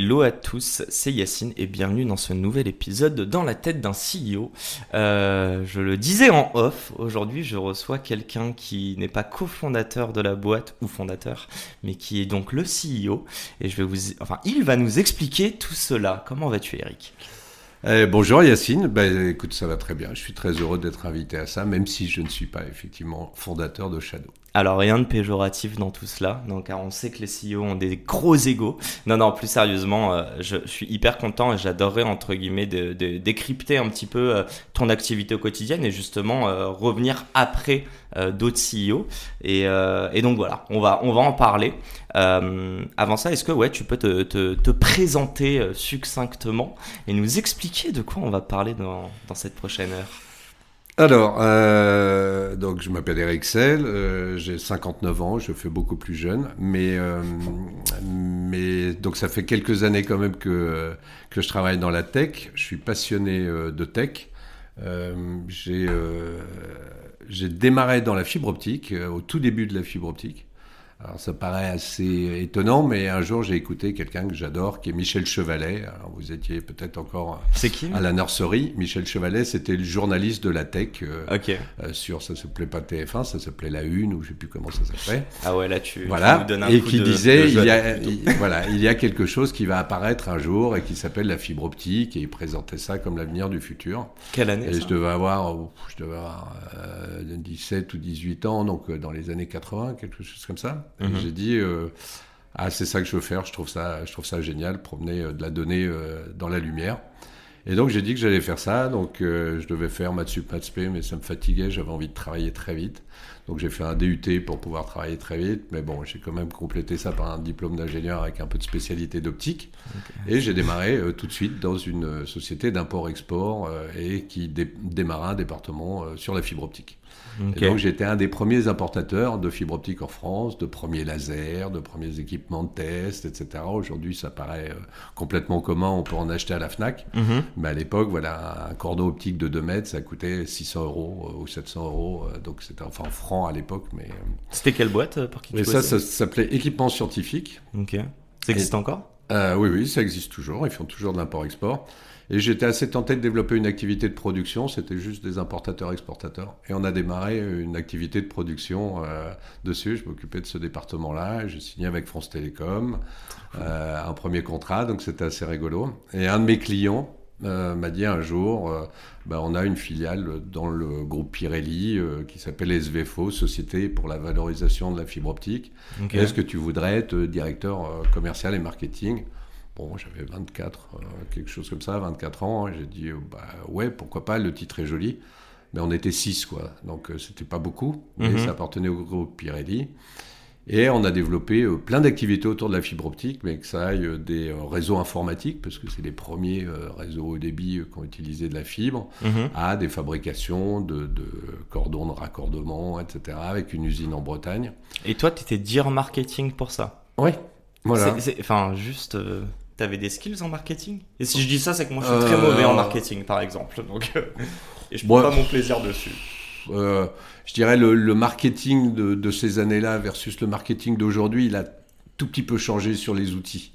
Hello à tous, c'est Yacine et bienvenue dans ce nouvel épisode de Dans la tête d'un CEO. Euh, je le disais en off, aujourd'hui je reçois quelqu'un qui n'est pas cofondateur de la boîte ou fondateur, mais qui est donc le CEO et je vais vous, enfin, il va nous expliquer tout cela. Comment vas-tu, Eric? Eh, bonjour Yacine, ben, écoute ça va très bien, je suis très heureux d'être invité à ça, même si je ne suis pas effectivement fondateur de Shadow. Alors rien de péjoratif dans tout cela, donc, car on sait que les CEO ont des gros égaux. Non, non, plus sérieusement, euh, je, suis hyper content et j'adorerais entre guillemets de, décrypter un petit peu euh, ton activité au quotidien et justement euh, revenir après d'autres CEO. Et, donc voilà, on va, en parler. avant ça, est-ce que ouais, tu peux te, te, te, présenter succinctement et nous expliquer de quoi on va parler dans cette prochaine heure? Alors, euh, donc je m'appelle Eric Sell, euh, j'ai 59 ans, je fais beaucoup plus jeune, mais, euh, mais donc ça fait quelques années quand même que, que je travaille dans la tech, je suis passionné de tech. j'ai démarré dans la fibre optique, au tout début de la fibre optique. Alors ça paraît assez étonnant, mais un jour j'ai écouté quelqu'un que j'adore, qui est Michel Chevalet. Alors vous étiez peut-être encore à la nurserie. Michel Chevalet, c'était le journaliste de la tech. Euh, euh, sur, ça s'appelait pas TF1, ça s'appelait La Une, ou je sais plus comment ça s'appelait. Ah ouais, là tu, voilà. donnes un Et qui de, disait, de il, y a, il- voilà, il y a quelque chose qui va apparaître un jour et qui s'appelle la fibre optique, et il présentait ça comme l'avenir du futur. Quelle année Et ça? je devais avoir, je devais avoir euh, 17 ou 18 ans, donc euh, dans les années 80, quelque chose comme ça. Et Mhm. j'ai dit, euh, ah c'est ça que je veux faire, je trouve ça, je trouve ça génial, promener euh, de la donnée euh, dans la lumière. Et donc j'ai dit que j'allais faire ça, donc euh, je devais faire maths sup, maths spé, mais ça me fatiguait, j'avais envie de travailler très vite. Donc j'ai fait un DUT pour pouvoir travailler très vite, mais bon, j'ai quand même complété ça par un diplôme d'ingénieur avec un peu de spécialité d'optique. Et j'ai démarré euh, tout de suite dans une société d'import-export euh, et qui dé- démarra un département euh, sur la fibre optique. Et donc j'étais un des premiers importateurs de fibre optique en France, de premiers lasers, de premiers équipements de test, etc. Aujourd'hui, ça paraît euh, complètement commun, on peut en acheter à la FNAC. Mhm. Mais à l'époque, voilà, un cordon optique de 2 mètres, ça coûtait 600 euros euh, ou 700 euros. euh, Donc c'était enfin en francs à l'époque. Mais, C'était quelle boîte pour qui tu mais ça, bossais ça s'appelait équipement scientifique. Ok. Ça existe encore? Euh, oui, oui, ça existe toujours. Ils font toujours de l'import-export. Et j'étais assez tenté de développer une activité de production. C'était juste des importateurs-exportateurs. Et on a démarré une activité de production euh, dessus. Je m'occupais de ce département-là. J'ai signé avec France Télécom euh, un premier contrat. Donc c'était assez rigolo. Et un de mes clients euh, m'a dit un jour, bah, on a une filiale dans le groupe Pirelli qui s'appelle SVFO, Société pour la valorisation de la fibre optique. Est-ce que tu voudrais être directeur commercial et marketing? Bon, j'avais 24, euh, quelque chose comme ça, 24 ans. hein. J'ai dit, euh, bah ouais, pourquoi pas, le titre est joli. Mais on était 6, quoi. Donc, euh, c'était pas beaucoup. Mais Mhm. ça appartenait au groupe Pirelli. Et on a développé euh, plein d'activités autour de la fibre optique, mais que ça aille des réseaux informatiques, parce que c'est les premiers réseaux haut débit qui ont utilisé de la fibre, Mhm. à des fabrications de, de cordons de raccordement, etc., avec une usine en Bretagne. Et toi, tu étais dire marketing pour ça? Oui, voilà. Enfin, juste, t'avais des skills en marketing? Et si je dis ça, c'est que moi, je suis très Euh, mauvais en marketing, par exemple. Donc, euh, et je prends pas mon plaisir dessus. Euh, je dirais le, le marketing de, de ces années-là versus le marketing d'aujourd'hui, il a tout petit peu changé sur les outils.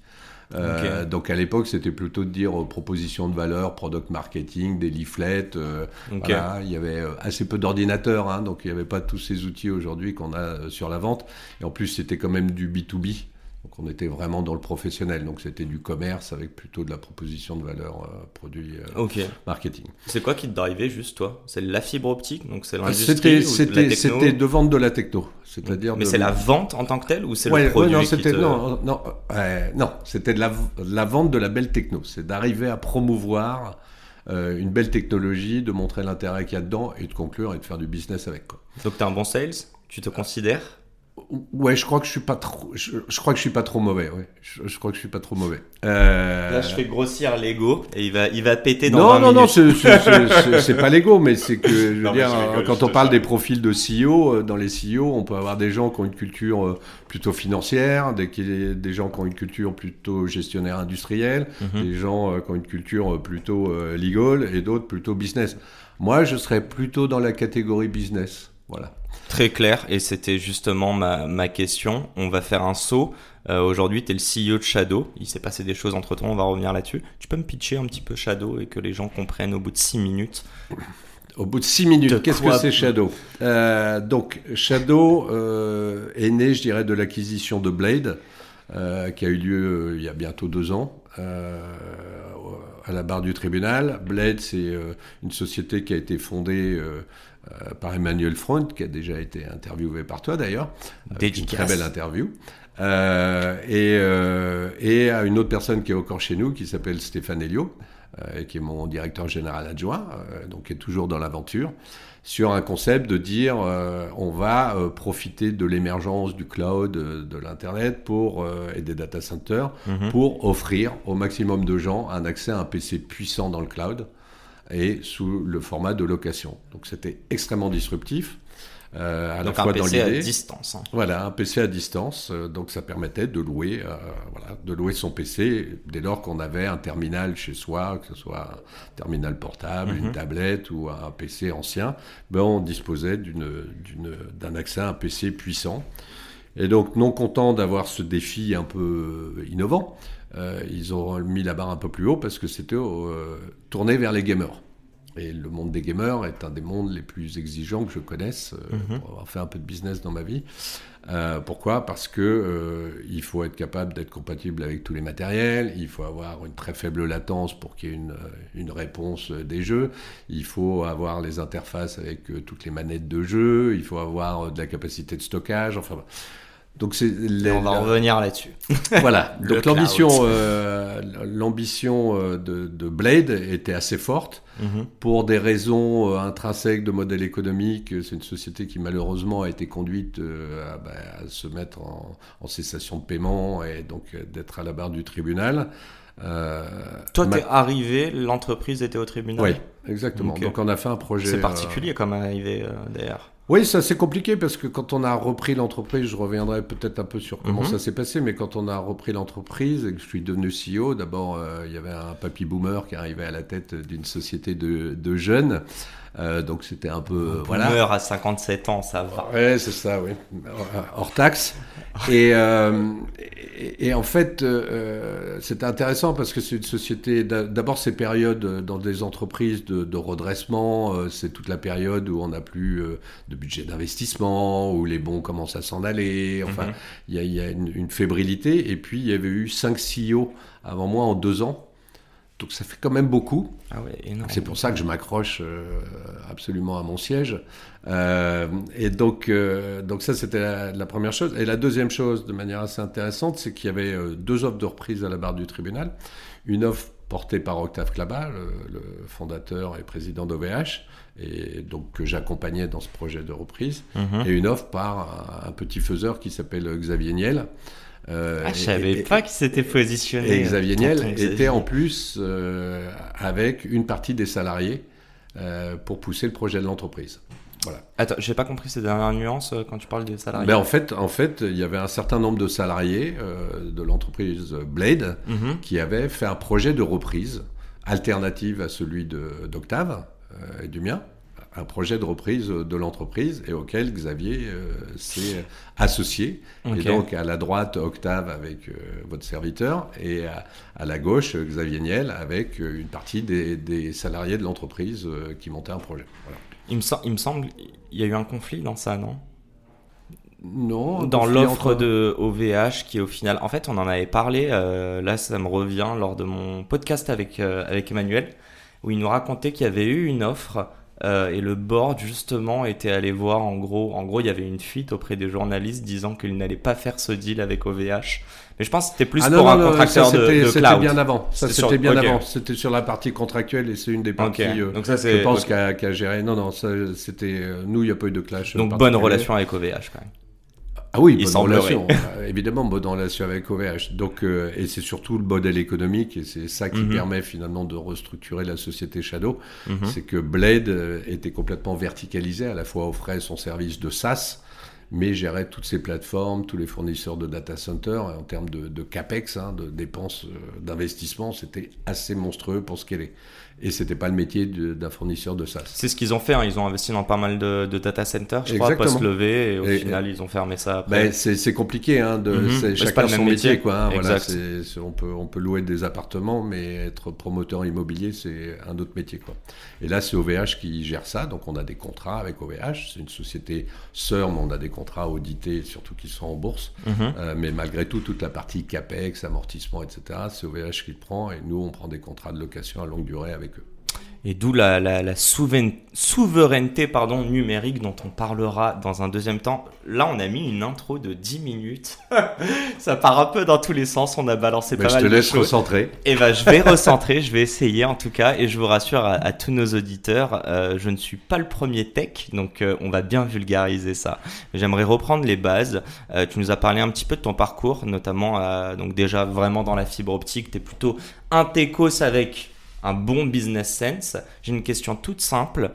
Euh, Donc à l'époque, c'était plutôt de dire euh, proposition de valeur, product marketing, des leaflets. euh, voilà, il y avait assez peu d'ordinateurs, hein, donc il n'y avait pas tous ces outils aujourd'hui qu'on a sur la vente. Et en plus, c'était quand même du B2B. Donc on était vraiment dans le professionnel. Donc c'était du commerce avec plutôt de la proposition de valeur euh, produit euh, marketing. C'est quoi qui te drivait juste, toi? C'est la fibre optique? Donc, c'est l'industrie C'était la c'était de vendre de la techno, c'est-à-dire Mais de- c'est la vente en tant que telle ou c'est Ouais, le ouais, produit non, qui c'était te... non, non, euh, non, c'était de la, de la vente de la belle techno. C'est d'arriver à promouvoir euh, une belle technologie, de montrer l'intérêt qu'il y a dedans et de conclure et de faire du business avec. Quoi. Donc, t'es un bon sales? Tu te considères? Ouais, je crois que je suis pas trop. Je, je crois que je suis pas trop mauvais. Ouais. Je, je crois que je suis pas trop mauvais. Euh... Là, je fais grossir l'ego et il va, il va péter dans non, 20 non, minutes. non, c'est- c'est- c'est c'est pas l'ego, mais c'est que je veux Non, dire, rigole, euh, quand on parle des profils de CEO, euh, dans les CEO, on peut avoir des gens qui ont une culture euh, plutôt financière, des, gens qui ont une culture plutôt gestionnaire industriel, Mhm. des gens qui ont une culture plutôt legal et d'autres plutôt business. Moi, je serais plutôt dans la catégorie business. Voilà. Très clair, et c'était justement ma, ma question. On va faire un saut. Euh, Aujourd'hui, tu es le CEO de Shadow. Il s'est passé des choses entre temps, on va revenir là-dessus. Tu peux me pitcher un petit peu Shadow et que les gens comprennent au bout de 6 minutes? Au bout de six minutes, qu'est-ce que c'est Shadow? Euh, Donc, Shadow euh, est né, je dirais, de l'acquisition de Blade, euh, qui a eu lieu euh, il y a bientôt deux ans, euh, à la barre du tribunal. Blade, c'est euh, une société qui a été fondée euh, euh, par Emmanuel Front, qui a déjà été interviewé par toi d'ailleurs. Avec Une très belle interview. Euh, et, euh, et à une autre personne qui est encore chez nous, qui s'appelle Stéphane Elio, euh, qui est mon directeur général adjoint, euh, donc qui est toujours dans l'aventure, sur un concept de dire euh, on va euh, profiter de l'émergence du cloud, euh, de l'internet pour euh, et des data centers Mhm. pour offrir au maximum de gens un accès à un PC puissant dans le cloud et sous le format de location. Donc c'était extrêmement disruptif. euh, à Donc la fois un dans PC à distance. hein. Voilà, un PC à distance, euh, donc ça permettait de louer, euh, voilà, de louer son PC dès lors qu'on avait un terminal chez soi, que ce soit un terminal portable, Mhm. une tablette ou un PC ancien, ben on disposait d'un accès à un PC puissant. Et donc, non content d'avoir ce défi un peu innovant, ils ont mis la barre un peu plus haut parce que c'était euh, tourné vers les gamers. Et le monde des gamers est un des mondes les plus exigeants que je connaisse, euh, Mhm. pour avoir fait un peu de business dans ma vie. Euh, pourquoi? Parce que euh, il faut être capable d'être compatible avec tous les matériels, il faut avoir une très faible latence pour qu'il y ait une, euh, une réponse euh, des jeux, il faut avoir les interfaces avec euh, toutes les manettes de jeu, il faut avoir euh, de la capacité de stockage, enfin... Donc c'est on va la- revenir là-dessus. voilà. Donc l'ambition, euh, l'ambition euh, de, de Blade était assez forte Mhm. pour des raisons euh, intrinsèques de modèle économique. C'est une société qui malheureusement a été conduite à, bah, à se mettre en, en cessation de paiement et donc d'être à la barre du tribunal. Euh, Toi, ma- t'es arrivé, l'entreprise était au tribunal. Oui, exactement. Donc on a fait un projet. C'est euh, particulier comme arrivé euh, d'ailleurs. Oui, ça c'est compliqué parce que quand on a repris l'entreprise, je reviendrai peut-être un peu sur comment Mhm. ça s'est passé, mais quand on a repris l'entreprise et que je suis devenu CEO, d'abord euh, il y avait un papy boomer qui arrivait à la tête d'une société de, de jeunes, Euh, donc c'était un peu euh, voilà. Meurt à 57 ans, ça va. Ouais, c'est ça, oui. Hors taxe. Et, euh, et, et en fait, euh, c'était intéressant parce que c'est une société. d'a- D'abord, ces périodes euh, dans des entreprises de, de redressement, euh, c'est toute la période où on n'a plus euh, de budget d'investissement, où les bons commencent à s'en aller. Enfin, Mhm. il y a, il y a une, une fébrilité. Et puis, il y avait eu cinq CEO avant moi en deux ans. Donc, ça fait quand même beaucoup. Ah ouais. C'est pour ça que je m'accroche euh, absolument à mon siège. Euh, et donc, euh, donc ça, c'était la, la première chose. Et la deuxième chose, de manière assez intéressante, c'est qu'il y avait deux offres de reprise à la barre du tribunal. Une offre portée par Octave Klaba, le, le fondateur et président d'OVH, et donc que j'accompagnais dans ce projet de reprise, Mhm. et une offre par un, un petit faiseur qui s'appelle Xavier Niel. Euh, Ah, je savais et- pas qu'il s'était positionné. et Xavier Niel était en plus euh, avec une partie des salariés euh, pour pousser le projet de l'entreprise. Voilà. Attends, j'ai pas compris ces dernières nuances euh, quand tu parles des salariés. Ben, en, fait, en fait, il y avait un certain nombre de salariés de l'entreprise Blade Mhm. qui avaient fait un projet de reprise alternative à celui d'Octave et du mien. Un projet de reprise de l'entreprise et auquel Xavier euh, s'est associé. Et donc à la droite, Octave avec euh, votre serviteur, et à, à la gauche, Xavier Niel avec euh, une partie des, des salariés de l'entreprise euh, qui montaient un projet. Voilà. il, me sem- il me semble, il y a eu un conflit dans ça, non? Non, Dans l'offre entre- de OVH qui au final, en fait, on en avait parlé. là, ça me revient lors de mon podcast avec avec Emmanuel, où il nous racontait qu'il y avait eu une offre euh, et le board justement était allé voir. En gros, en gros, il y avait une fuite auprès des journalistes disant qu'il n'allait pas faire ce deal avec OVH. Mais je pense que c'était plus Ah pour non, un non, non, contracteur ça, de, c'était de c'était cloud. bien avant. Ça, C'était c'était sur- bien avant. C'était sur la partie contractuelle et c'est une des parties, euh, Donc ça c'est. je pense, ok. qu'a qu'a géré. Non, non, c'était. euh, nous, il n'y a pas eu de clash. euh, Donc bonne particulier. relation avec OVH quand même. Ah oui, bonne relation. Euh, évidemment, bonne relation avec OVH. Donc, euh, et c'est surtout le modèle économique, et c'est ça qui mhm. permet finalement de restructurer la société Shadow. Mhm. C'est que Blade euh, était complètement verticalisé, à la fois offrait son service de SaaS, mais gérait toutes ces plateformes, tous les fournisseurs de data centers. En termes de, capex, hein, de dépenses d'investissement, c'était assez monstrueux pour ce qu'elle est et c'était pas le métier d'un fournisseur de SaaS. C'est ce qu'ils ont fait, hein. ils ont investi dans pas mal de, data centers, je crois, post levé et au final ils ont fermé ça. Après. Ben, c'est compliqué, hein, de, mhm. chacun son métier, quoi. Hein, voilà, on peut on peut louer des appartements, mais être promoteur immobilier c'est un autre métier, quoi. Et là c'est OVH qui gère ça, donc on a des contrats avec OVH, c'est une société sœur, mais on a des contrats audités, surtout qui sont en bourse. Mhm. Euh, mais malgré tout, toute la partie capex, amortissement, etc., c'est OVH qui le prend et nous on prend des contrats de location à longue durée avec et d'où la, la, souveraineté pardon, numérique dont on parlera dans un deuxième temps. Là, on a mis une intro de 10 minutes. ça part un peu dans tous les sens. On a balancé pas mal de choses. Je te laisse recentrer. Et eh ben, je vais recentrer. je vais essayer en tout cas. Et je vous rassure à, tous nos auditeurs, euh, je ne suis pas le premier tech. Donc, euh, on va bien vulgariser ça. J'aimerais reprendre les bases. Euh, tu nous as parlé un petit peu de ton parcours, notamment donc déjà vraiment dans la fibre optique. Tu es plutôt un techos avec un bon business sense. J'ai une question toute simple.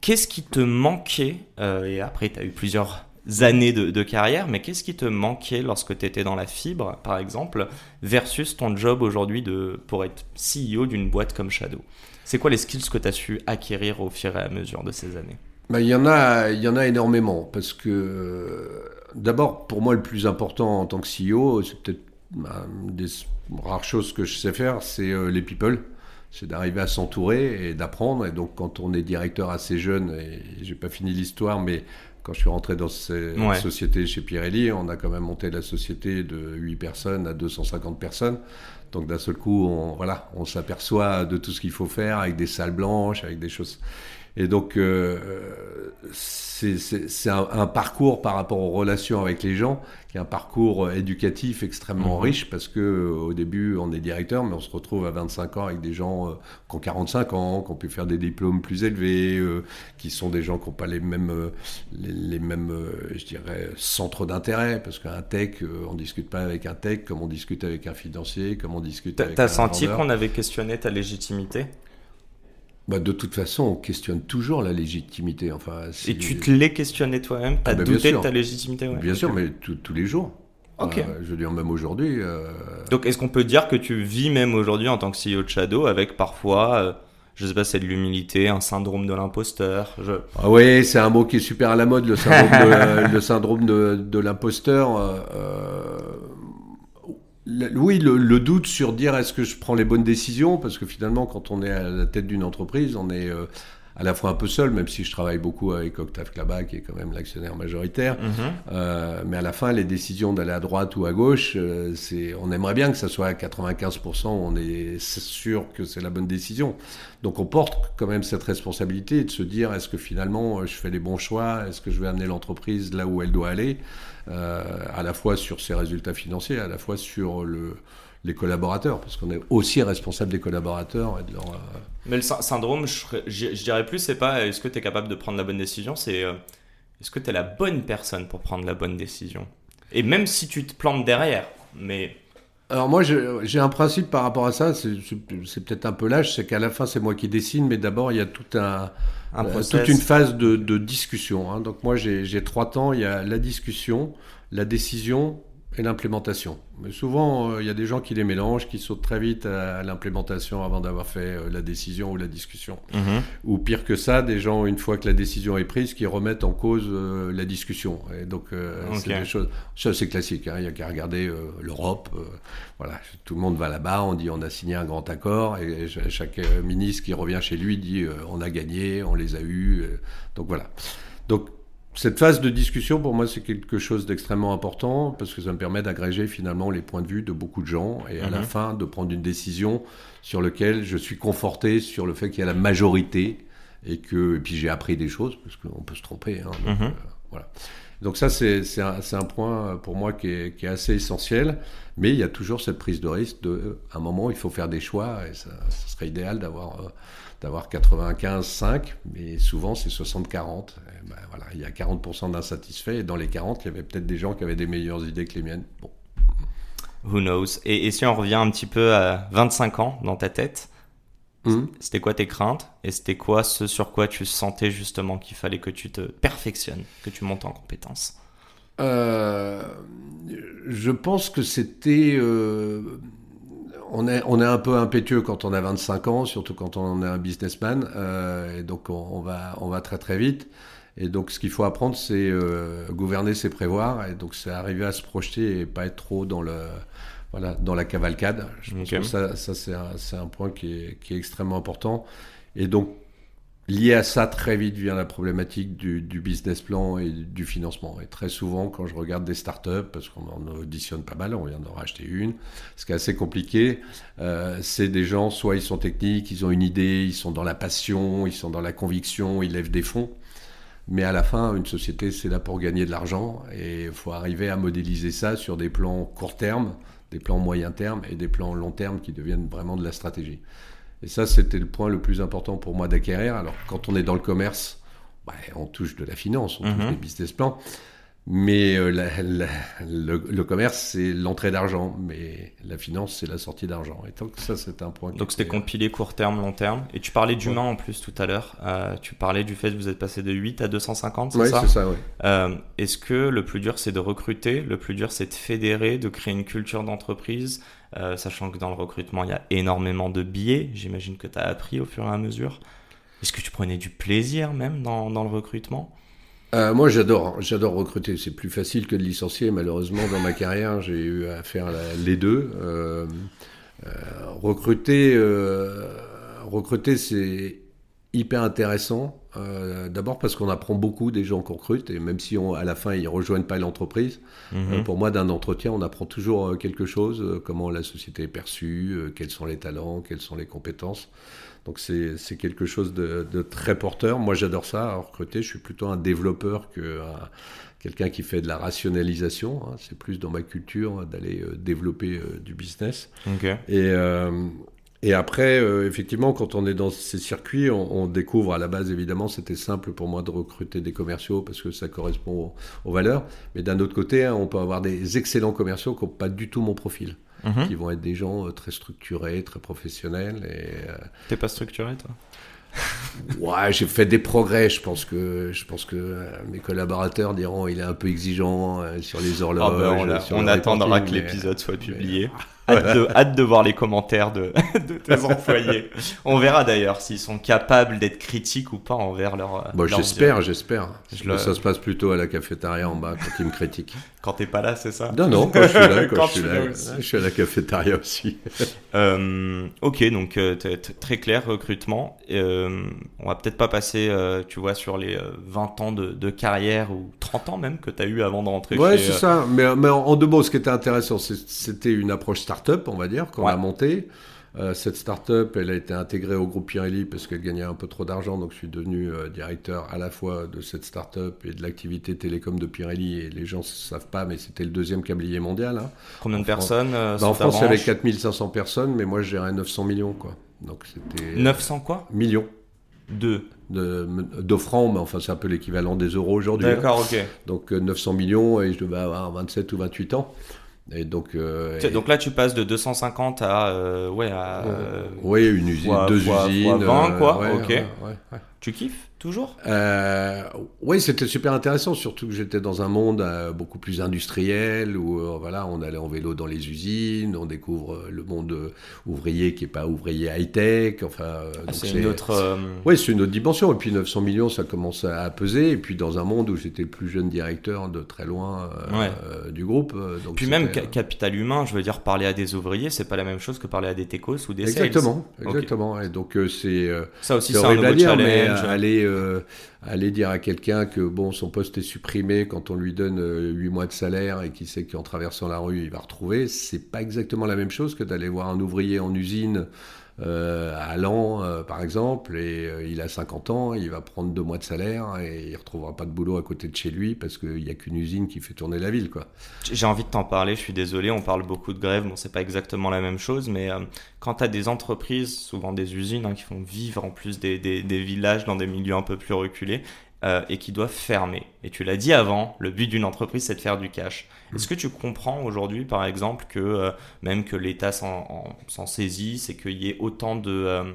Qu'est-ce qui te manquait, euh, et après tu as eu plusieurs années de, carrière, mais qu'est-ce qui te manquait lorsque tu étais dans la fibre, par exemple, versus ton job aujourd'hui pour être CEO d'une boîte comme Shadow? C'est quoi les skills que tu as su acquérir au fur et à mesure de ces années? Bah, il, y en a, y en a énormément, parce que euh, d'abord, pour moi, le plus important en tant que CEO, c'est peut-être bah, des rare chose que je sais faire, c'est euh, les people. C'est d'arriver à s'entourer et d'apprendre. Et donc, quand on est directeur assez jeune, et j'ai pas fini l'histoire, mais quand je suis rentré dans cette société chez Pirelli, on a quand même monté la société de 8 personnes à 250 personnes. Donc d'un seul coup, on, voilà, on s'aperçoit de tout ce qu'il faut faire avec des salles blanches, avec des choses. Et donc, euh, c'est un, un, parcours par rapport aux relations avec les gens, qui est un parcours éducatif extrêmement mhm. riche, parce que au début, on est directeur, mais on se retrouve à 25 ans avec des gens euh, qui ont 45 ans, qui ont pu faire des diplômes plus élevés, euh, qui sont des gens qui n'ont pas les mêmes, euh, les, mêmes je dirais, centres d'intérêt, parce qu'un tech, on ne discute pas avec un tech comme on discute avec un financier, comme on discute avec un T'as senti qu'on avait questionné ta légitimité? Bah, de toute façon, on questionne toujours la légitimité. Enfin, Et tu te l'es questionné toi-même? Tu as ah, bah, douté de ta légitimité Bien sûr, mais tous les jours. Ok. Euh, je veux dire, même aujourd'hui. Euh, Donc, est-ce qu'on peut dire que tu vis même aujourd'hui en tant que CEO de Shadow avec parfois, euh, je sais pas, c'est de l'humilité, un syndrome de l'imposteur je... ah Oui, c'est un mot qui est super à la mode, le syndrome de, le syndrome de, de l'imposteur oui, le, doute sur dire est-ce que je prends les bonnes décisions, parce que finalement, quand on est à la tête d'une entreprise, on est euh, à la fois un peu seul, même si je travaille beaucoup avec Octave Klaba, qui est quand même l'actionnaire majoritaire. Mhm. Euh, mais à la fin, les décisions d'aller à droite ou à gauche, euh, c'est, on aimerait bien que ça soit à 95%, on est sûr que c'est la bonne décision. Donc on porte quand même cette responsabilité de se dire est-ce que finalement je fais les bons choix, est-ce que je vais amener l'entreprise là où elle doit aller? Euh, à la fois sur ses résultats financiers, à la fois sur le, les collaborateurs, parce qu'on est aussi responsable des collaborateurs et de leur. Euh, Mais le syndrome, je, dirais plus, c'est pas est-ce que tu es capable de prendre la bonne décision, c'est euh, est-ce que tu es la bonne personne pour prendre la bonne décision? Et même si tu te plantes derrière, mais. Alors moi, j'ai un principe par rapport à ça, c'est peut-être un peu lâche, c'est qu'à la fin, c'est moi qui décide, mais d'abord, il y a tout un, euh, toute une phase de, discussion. Hein. Donc moi j'ai trois temps, il y a la discussion, la décision et l'implémentation. Mais souvent, euh, il y a des gens qui les mélangent, qui sautent très vite à, l'implémentation avant d'avoir fait euh, la décision ou la discussion. Mhm. Ou pire que ça, des gens, une fois que la décision est prise, qui remettent en cause la discussion. Et donc, c'est des choses... Ça, c'est classique. Hein. Il n'y a qu'à regarder l'Europe. voilà, tout le monde va là-bas, on dit on a signé un grand accord, et chaque ministre qui revient chez lui dit on a gagné, on les a eus. donc voilà. Donc cette phase de discussion, pour moi, c'est quelque chose d'extrêmement important parce que ça me permet d'agréger finalement les points de vue de beaucoup de gens et à la mhm. fin de prendre une décision sur laquelle je suis conforté sur le fait qu'il y a la majorité et que et puis j'ai appris des choses parce qu'on peut se tromper. Hein, mhm. euh, voilà. Donc ça, c'est un, un, point pour moi qui est, qui est, assez essentiel. Mais il y a toujours cette prise de risque de, à un moment, il faut faire des choix. Et ça, ça serait idéal d'avoir d'avoir 95-5, mais souvent c'est 60-40. Ben, voilà, il y a 40% d'insatisfaits, et dans les 40, il y avait peut-être des gens qui avaient des meilleures idées que les miennes. Bon. Who knows? Et, si on revient un petit peu à 25 ans dans ta tête, hmm? c'était quoi tes craintes? Et c'était quoi ce sur quoi tu sentais justement qu'il fallait que tu te perfectionnes, que tu montes en compétences euh, Je pense que c'était... Euh, on est, on est un peu impétueux quand on a 25 ans, surtout quand on est un businessman, euh, et donc on, va, on va très très vite. Et donc ce qu'il faut apprendre, c'est euh, gouverner, c'est prévoir, et donc c'est arriver à se projeter et pas être trop dans le, voilà, dans la cavalcade. Je pense que ça, ça c'est un, un, point qui est, qui est extrêmement important. Et donc Lié à ça, très vite vient la problématique du, business plan et du financement. Et très souvent, quand je regarde des startups, parce qu'on en auditionne pas mal, on vient d'en racheter une, ce qui est assez compliqué, euh, c'est des gens, soit ils sont techniques, ils ont une idée, ils sont dans la passion, ils sont dans la conviction, ils lèvent des fonds. Mais à la fin, une société, c'est là pour gagner de l'argent et il faut arriver à modéliser ça sur des plans court terme, des plans moyen terme et des plans long terme qui deviennent vraiment de la stratégie. Et ça, c'était le point le plus important pour moi d'acquérir. Alors, quand on est dans le commerce, bah, on touche de la finance, on touche mhm. des business plans. Mais euh, le, commerce, c'est l'entrée d'argent, mais la finance, c'est la sortie d'argent. Et donc ça, c'est un point. Donc c'était compilé court terme, long terme. Et tu parlais d'humain en plus tout à l'heure. Euh, tu parlais du fait que vous êtes passé de 8 à 250, c'est ça? Oui, c'est ça, oui. Euh, est-ce que le plus dur, c'est de recruter? Le plus dur, c'est de fédérer, de créer une culture d'entreprise Sachant que dans le recrutement, il y a énormément de biais. J'imagine que tu as appris au fur et à mesure. Est-ce que tu prenais du plaisir même dans, dans le recrutement? Euh, moi, j'adore, j'adore recruter. C'est plus facile que de licencier. Malheureusement, dans ma carrière, j'ai eu à faire les deux. Euh, euh, recruter, recruter, c'est hyper intéressant. D'abord parce qu'on apprend beaucoup des gens qu'on recrute, et même si on, à la fin ils rejoignent pas l'entreprise, mhm. pour moi d'un entretien, on apprend toujours quelque chose, comment la société est perçue, quels sont les talents, quelles sont les compétences. Donc c'est quelque chose de, très porteur. Moi j'adore ça, à recruter. Je suis plutôt un développeur que quelqu'un qui fait de la rationalisation. Hein. C'est plus dans ma culture d'aller euh, développer euh, du business. Et, euh, et après, effectivement, quand on est dans ces circuits, on, découvre à la base, évidemment, c'était simple pour moi de recruter des commerciaux parce que ça correspond aux, valeurs. Mais d'un autre côté, hein, on peut avoir des excellents commerciaux qui n'ont pas du tout mon profil. Mhm. qui vont être des gens euh, très structurés, très professionnels. Et, euh, T'es pas structuré, toi? Ouais, j'ai fait des progrès. Je pense que, je pense que euh, mes collaborateurs diront il est un peu exigeant sur les horloges. Ah ben, on, attendra que l'épisode soit publié. Hâte, de, voir les commentaires de, tes employés. On verra d'ailleurs s'ils sont capables d'être critiques ou pas envers leur. Bon, j'espère, j'espère. Ça se passe plutôt à la cafétéria en bas quand ils me critiquent. Quand t'es pas là, c'est ça? Non, non, quand je suis là, quand, je suis là, je suis à la cafétéria aussi. Euh, ok, donc euh, très clair recrutement. Euh, on va peut-être pas passer, tu vois, sur les 20 ans de, carrière ou 30 ans même que tu as eu avant de rentrer. Ouais, c'est ça. Mais, mais en, deux mots, ce qui était intéressant, c'était une approche start start-up, on va dire, qu'on a monté. Euh, cette start-up, elle a été intégrée au groupe Pirelli parce qu'elle gagnait un peu trop d'argent. Donc, je suis devenu euh, directeur à la fois de cette start-up et de l'activité télécom de Pirelli. Et les gens ne savent pas, mais c'était le deuxième câblier mondial. Hein. Combien de personnes euh, bah, En France, il y avait 4500 personnes, mais moi, je gérais 900 millions. Quoi. Donc, c'était. 900 quoi? Millions. De de, de francs, mais enfin c'est un peu l'équivalent des euros aujourd'hui. Hein. D'accord, ok. Donc 900 millions et je devais avoir 27 ou 28 ans. Et donc, euh, donc là, tu passes de 250 à, euh, ouais, à, oui, une usine, deux usines. 20, quoi. ok. Tu kiffes? Toujours? Euh, Oui, c'était super intéressant, surtout que j'étais dans un monde euh, beaucoup plus industriel où euh, voilà, on allait en vélo dans les usines, on découvre le monde ouvrier qui est pas ouvrier high tech. Enfin, ah, c'est une autre. Oui, c'est une autre dimension. Et puis 900 millions, ça commence à peser. Et puis dans un monde où j'étais le plus jeune directeur de très loin du groupe. Donc puis même capital humain, je veux dire, parler à des ouvriers, c'est pas la même chose que parler à des techos ou des exactement, sales. Exactement, Et donc c'est ça aussi, c'est un nouveau challenge aller, euh, aller dire à quelqu'un que bon, son poste est supprimé quand on lui donne euh, 8 mois de salaire et qu'il sait qu'en traversant la rue, il va retrouver, c'est pas exactement la même chose que d'aller voir un ouvrier en usine euh, à l'an, euh, par exemple, et euh, il a 50 ans, il va prendre deux mois de salaire et il retrouvera pas de boulot à côté de chez lui parce qu'il n'y a qu'une usine qui fait tourner la ville. quoi. J'ai envie de t'en parler, je suis désolé, on parle beaucoup de grève, bon c'est pas exactement la même chose, mais quand tu as des entreprises, souvent des usines, hein, qui font vivre en plus des, des, des, villages dans des milieux un peu plus reculés, euh, et qui doivent fermer. Et tu l'as dit avant, le but d'une entreprise, c'est de faire du cash. Est-ce que tu comprends aujourd'hui, par exemple, que euh, même que l'État s'en saisisse et qu'il y ait autant de, euh,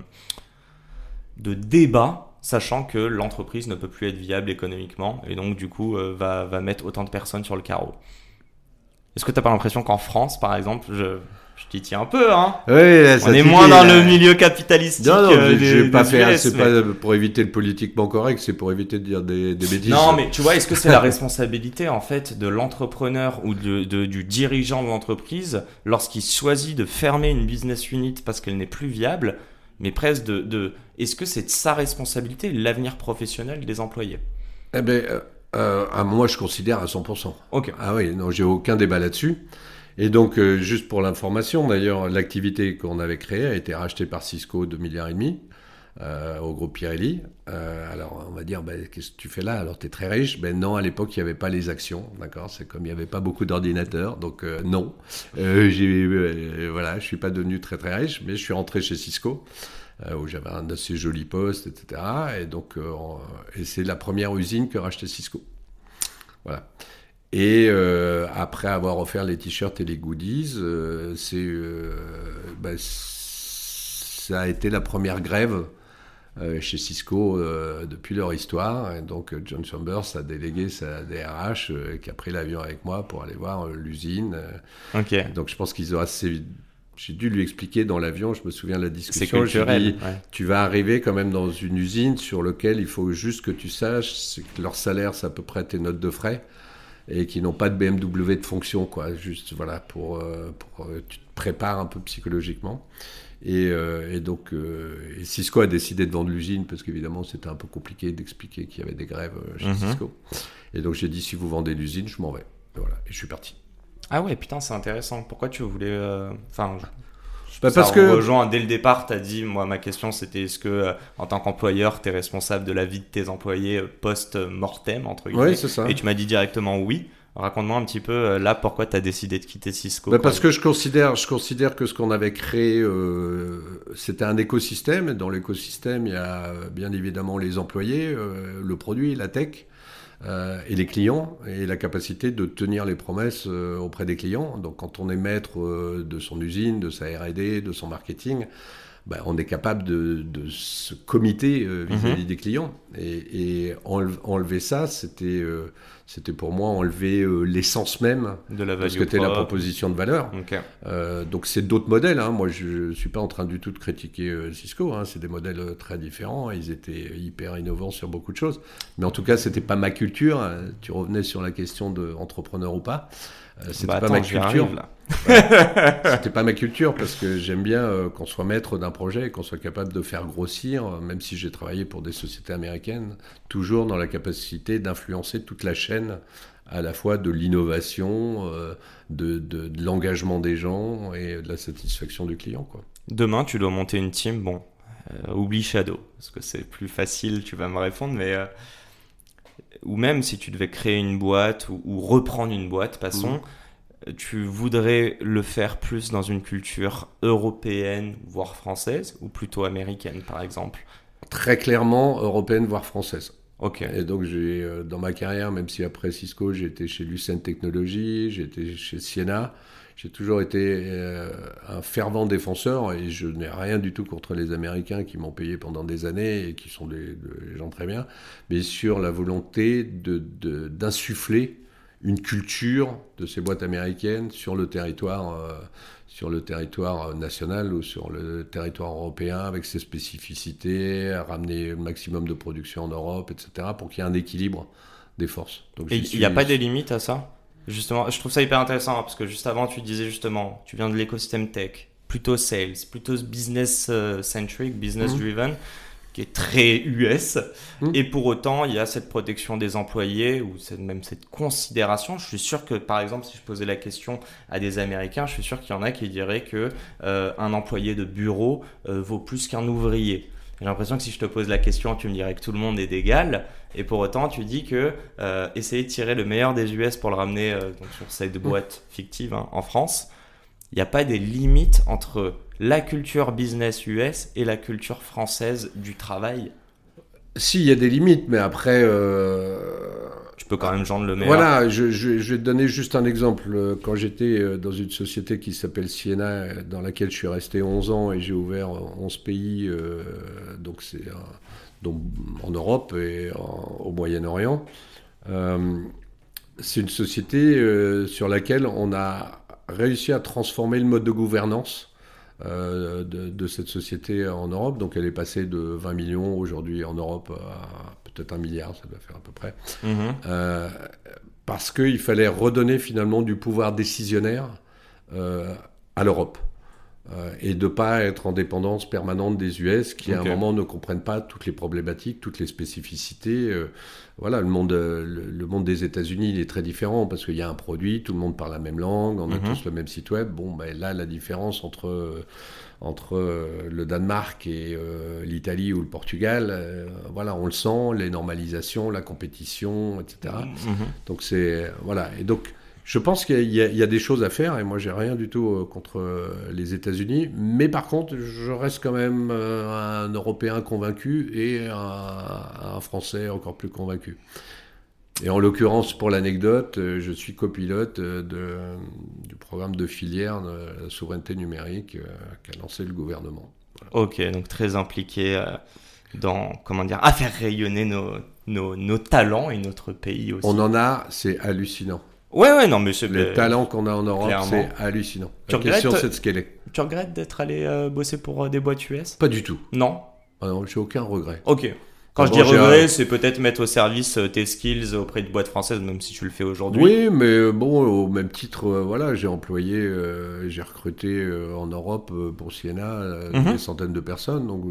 de débats, sachant que l'entreprise ne peut plus être viable économiquement et donc, du coup, va, va mettre autant de personnes sur le carreau? Est-ce que tu n'as pas l'impression qu'en France, par exemple, je, je t'y tiens un peu, hein. Oui, On est moins dans le milieu capitalistique. Non, non, euh, je vais pas faire. C'est pas pour éviter le politiquement correct, c'est pour éviter de dire des, des bêtises. Non, mais tu vois, est-ce que c'est la responsabilité en fait de l'entrepreneur ou de, de, du dirigeant de l'entreprise lorsqu'il choisit de fermer une business unit parce qu'elle n'est plus viable, mais presque de, de... est-ce que c'est sa responsabilité l'avenir professionnel des employés? Eh ben, euh, euh, moi, je considère à 100%. Ok. Ah oui, non, j'ai aucun débat là-dessus. Et donc, euh, juste pour l'information, d'ailleurs, l'activité qu'on avait créée a été rachetée par Cisco 2 milliards et demi euh, au groupe Pirelli. Euh, alors, on va dire, ben, qu'est-ce que tu fais là? Alors, tu es très riche. Ben non, à l'époque, il n'y avait pas les actions, d'accord? C'est comme il n'y avait pas beaucoup d'ordinateurs, donc non. voilà, je suis pas devenu très très riche, mais je suis rentré chez Cisco. où j'avais un assez joli poste, etc. Et donc, c'est la première usine que rachetait Cisco. Voilà. Et euh, après avoir offert les t-shirts et les goodies, euh, c'est, euh, bah, ça a été la première grève chez Cisco depuis leur histoire. Et donc John Chambers a délégué sa DRH qui a pris l'avion avec moi pour aller voir l'usine. Donc je pense qu'ils ont assez j'ai dû lui expliquer dans l'avion, je me souviens de la discussion. C'est culturel. Tu vas arriver quand même dans une usine sur laquelle il faut juste que tu saches que leur salaire, c'est à peu près tes notes de frais et qui n'ont pas de BMW de fonction, quoi. Juste, voilà, pour, euh, pour euh, tu te prépares un peu psychologiquement. Et, euh, et donc, et Cisco a décidé de vendre l'usine parce qu'évidemment, c'était un peu compliqué d'expliquer qu'il y avait des grèves chez mhm. Cisco. Et donc, j'ai dit si vous vendez l'usine, je m'en vais. Et voilà, et je suis parti. Ah ouais, putain, c'est intéressant. Pourquoi tu voulais. Enfin, bah, parce que rejoint dès le départ, tu as dit, moi ma question c'était est-ce que euh, en tant qu'employeur, tu es responsable de la vie de tes employés euh, post-mortem entre guillemets? Oui, c'est ça. Et tu m'as dit directement oui. Raconte-moi un petit peu euh, là pourquoi tu as décidé de quitter Cisco. Bah, parce que je considère, je considère que ce qu'on avait créé, c'était un écosystème. Dans l'écosystème, il y a bien évidemment les employés, le produit, la tech. Euh, et les clients et la capacité de tenir les promesses euh, auprès des clients. Donc quand on est maître euh, de son usine, de sa R&D, de son marketing, ben, on est capable de, de se comiter vis-à-vis mhm. des clients. Et, et enlever ça, c'était c'était pour moi enlever euh, l'essence même de la ce que était la proposition de valeur. Euh, donc c'est d'autres modèles. Hein. Moi, je ne suis pas en train du tout de critiquer euh, Cisco. Hein. C'est des modèles très différents. Ils étaient hyper innovants sur beaucoup de choses. Mais en tout cas, c'était pas ma culture. Tu revenais sur la question de entrepreneur ou pas. Euh, c'était bah, pas ma culture. C'était pas ma culture parce que j'aime bien euh, qu'on soit maître d'un projet et qu'on soit capable de faire grossir, même si j'ai travaillé pour des sociétés américaines, toujours dans la capacité d'influencer toute la chaîne à la fois de l'innovation, euh, de, de, de l'engagement des gens et de la satisfaction du client. Quoi. Demain, tu dois monter une team. Bon, oublie Shadow, parce que c'est plus facile, tu vas me répondre, mais ou même si tu devais créer une boîte ou, reprendre une boîte, passons, mhm. tu voudrais le faire plus dans une culture européenne, voire française, ou plutôt américaine, par exemple? Très clairement européenne, voire française. Ok. Et donc, j'ai, euh, dans ma carrière, même si après Cisco, j'ai été chez Lucent Technologies, j'ai été chez Siena, j'ai toujours été euh, un fervent défenseur et je n'ai rien du tout contre les Américains qui m'ont payé pendant des années et qui sont des, gens très bien, mais sur la volonté d'insuffler de, une culture de ces boîtes américaines sur le territoire, euh, sur le territoire national ou sur le territoire européen avec ses spécificités, ramener le maximum de production en Europe, etc., pour qu'il y ait un équilibre des forces. Donc, et il n'y a pas des limites à ça? Justement, je trouve ça hyper intéressant hein, parce que juste avant, tu disais justement, tu viens de l'écosystème tech, plutôt sales, plutôt business euh, centric, business mhm. driven. qui est très US. Mm. Et pour autant, il y a cette protection des employés ou cette, même cette considération. Je suis sûr que, par exemple, si je posais la question à des Américains, je suis sûr qu'il y en a qui diraient que euh, un employé de bureau euh, vaut plus qu'un ouvrier. J'ai l'impression que si je te pose la question, tu me dirais que tout le monde est égal. Et pour autant, tu dis que euh, essayer de tirer le meilleur des US pour le ramener euh, donc sur cette boîte fictive hein, en France, il n'y a pas des limites entre la culture business US et la culture française du travail? Si, il y a des limites, mais après. euh, Quand même joindre le meilleur. Voilà, je, vais te donner juste un exemple. Quand j'étais euh, dans une société qui s'appelle Siena, dans laquelle je suis resté 11 ans et j'ai ouvert 11 pays, euh, donc c'est en Europe et au Moyen-Orient, euh, c'est une société sur laquelle on a réussi à transformer le mode de gouvernance de, de cette société en Europe. Donc elle est passée de 20 millions aujourd'hui en Europe à peut-être un milliard, ça doit faire à peu près. Mhm. Euh, parce qu'il fallait redonner finalement du pouvoir décisionnaire euh, à l'Europe. Euh, et de ne pas être en dépendance permanente des US qui, à un moment, ne comprennent pas toutes les problématiques, toutes les spécificités. Euh, voilà, le monde, euh, le, le monde des États-Unis, il est très différent parce qu'il y a un produit, tout le monde parle la même langue, on a Mhm. tous le même site web. Bon, ben là, la différence entre, entre euh, le Danemark et euh, l'Italie ou le Portugal, euh, voilà, on le sent, les normalisations, la compétition, etc. Mhm. Donc c'est voilà. Et donc je pense qu'il y, a- il y a des choses à faire et moi j'ai rien du tout euh, contre les États-Unis, mais par contre je reste quand même un Européen convaincu et un, un Français encore plus convaincu. Et en l'occurrence, pour l'anecdote, euh, je suis copilote euh, de, du programme de filière de la souveraineté numérique euh, qu'a lancé le gouvernement. Ok, donc très impliqué dans, comment dire, à faire rayonner nos, nos, nos talents et notre pays aussi. On en a, c'est hallucinant. Ouais, ouais, non, mais c'est- Les euh, talents qu'on a en Europe, c'est hallucinant. Tu La question, regrettes- c'est de scaler. Tu regrettes d'être allé euh, bosser pour euh, des boîtes US Pas du tout. Non? Ah non, j'ai aucun regret. Ok. Quand Ah je dis un- c'est peut-être mettre au service euh, tes skills auprès de boîtes françaises, même si tu le fais aujourd'hui. Oui, mais euh, bon, au même titre, euh, voilà, j'ai employé, euh, j'ai recruté euh, en Europe euh, pour Siena euh, Mhm. des centaines de personnes, donc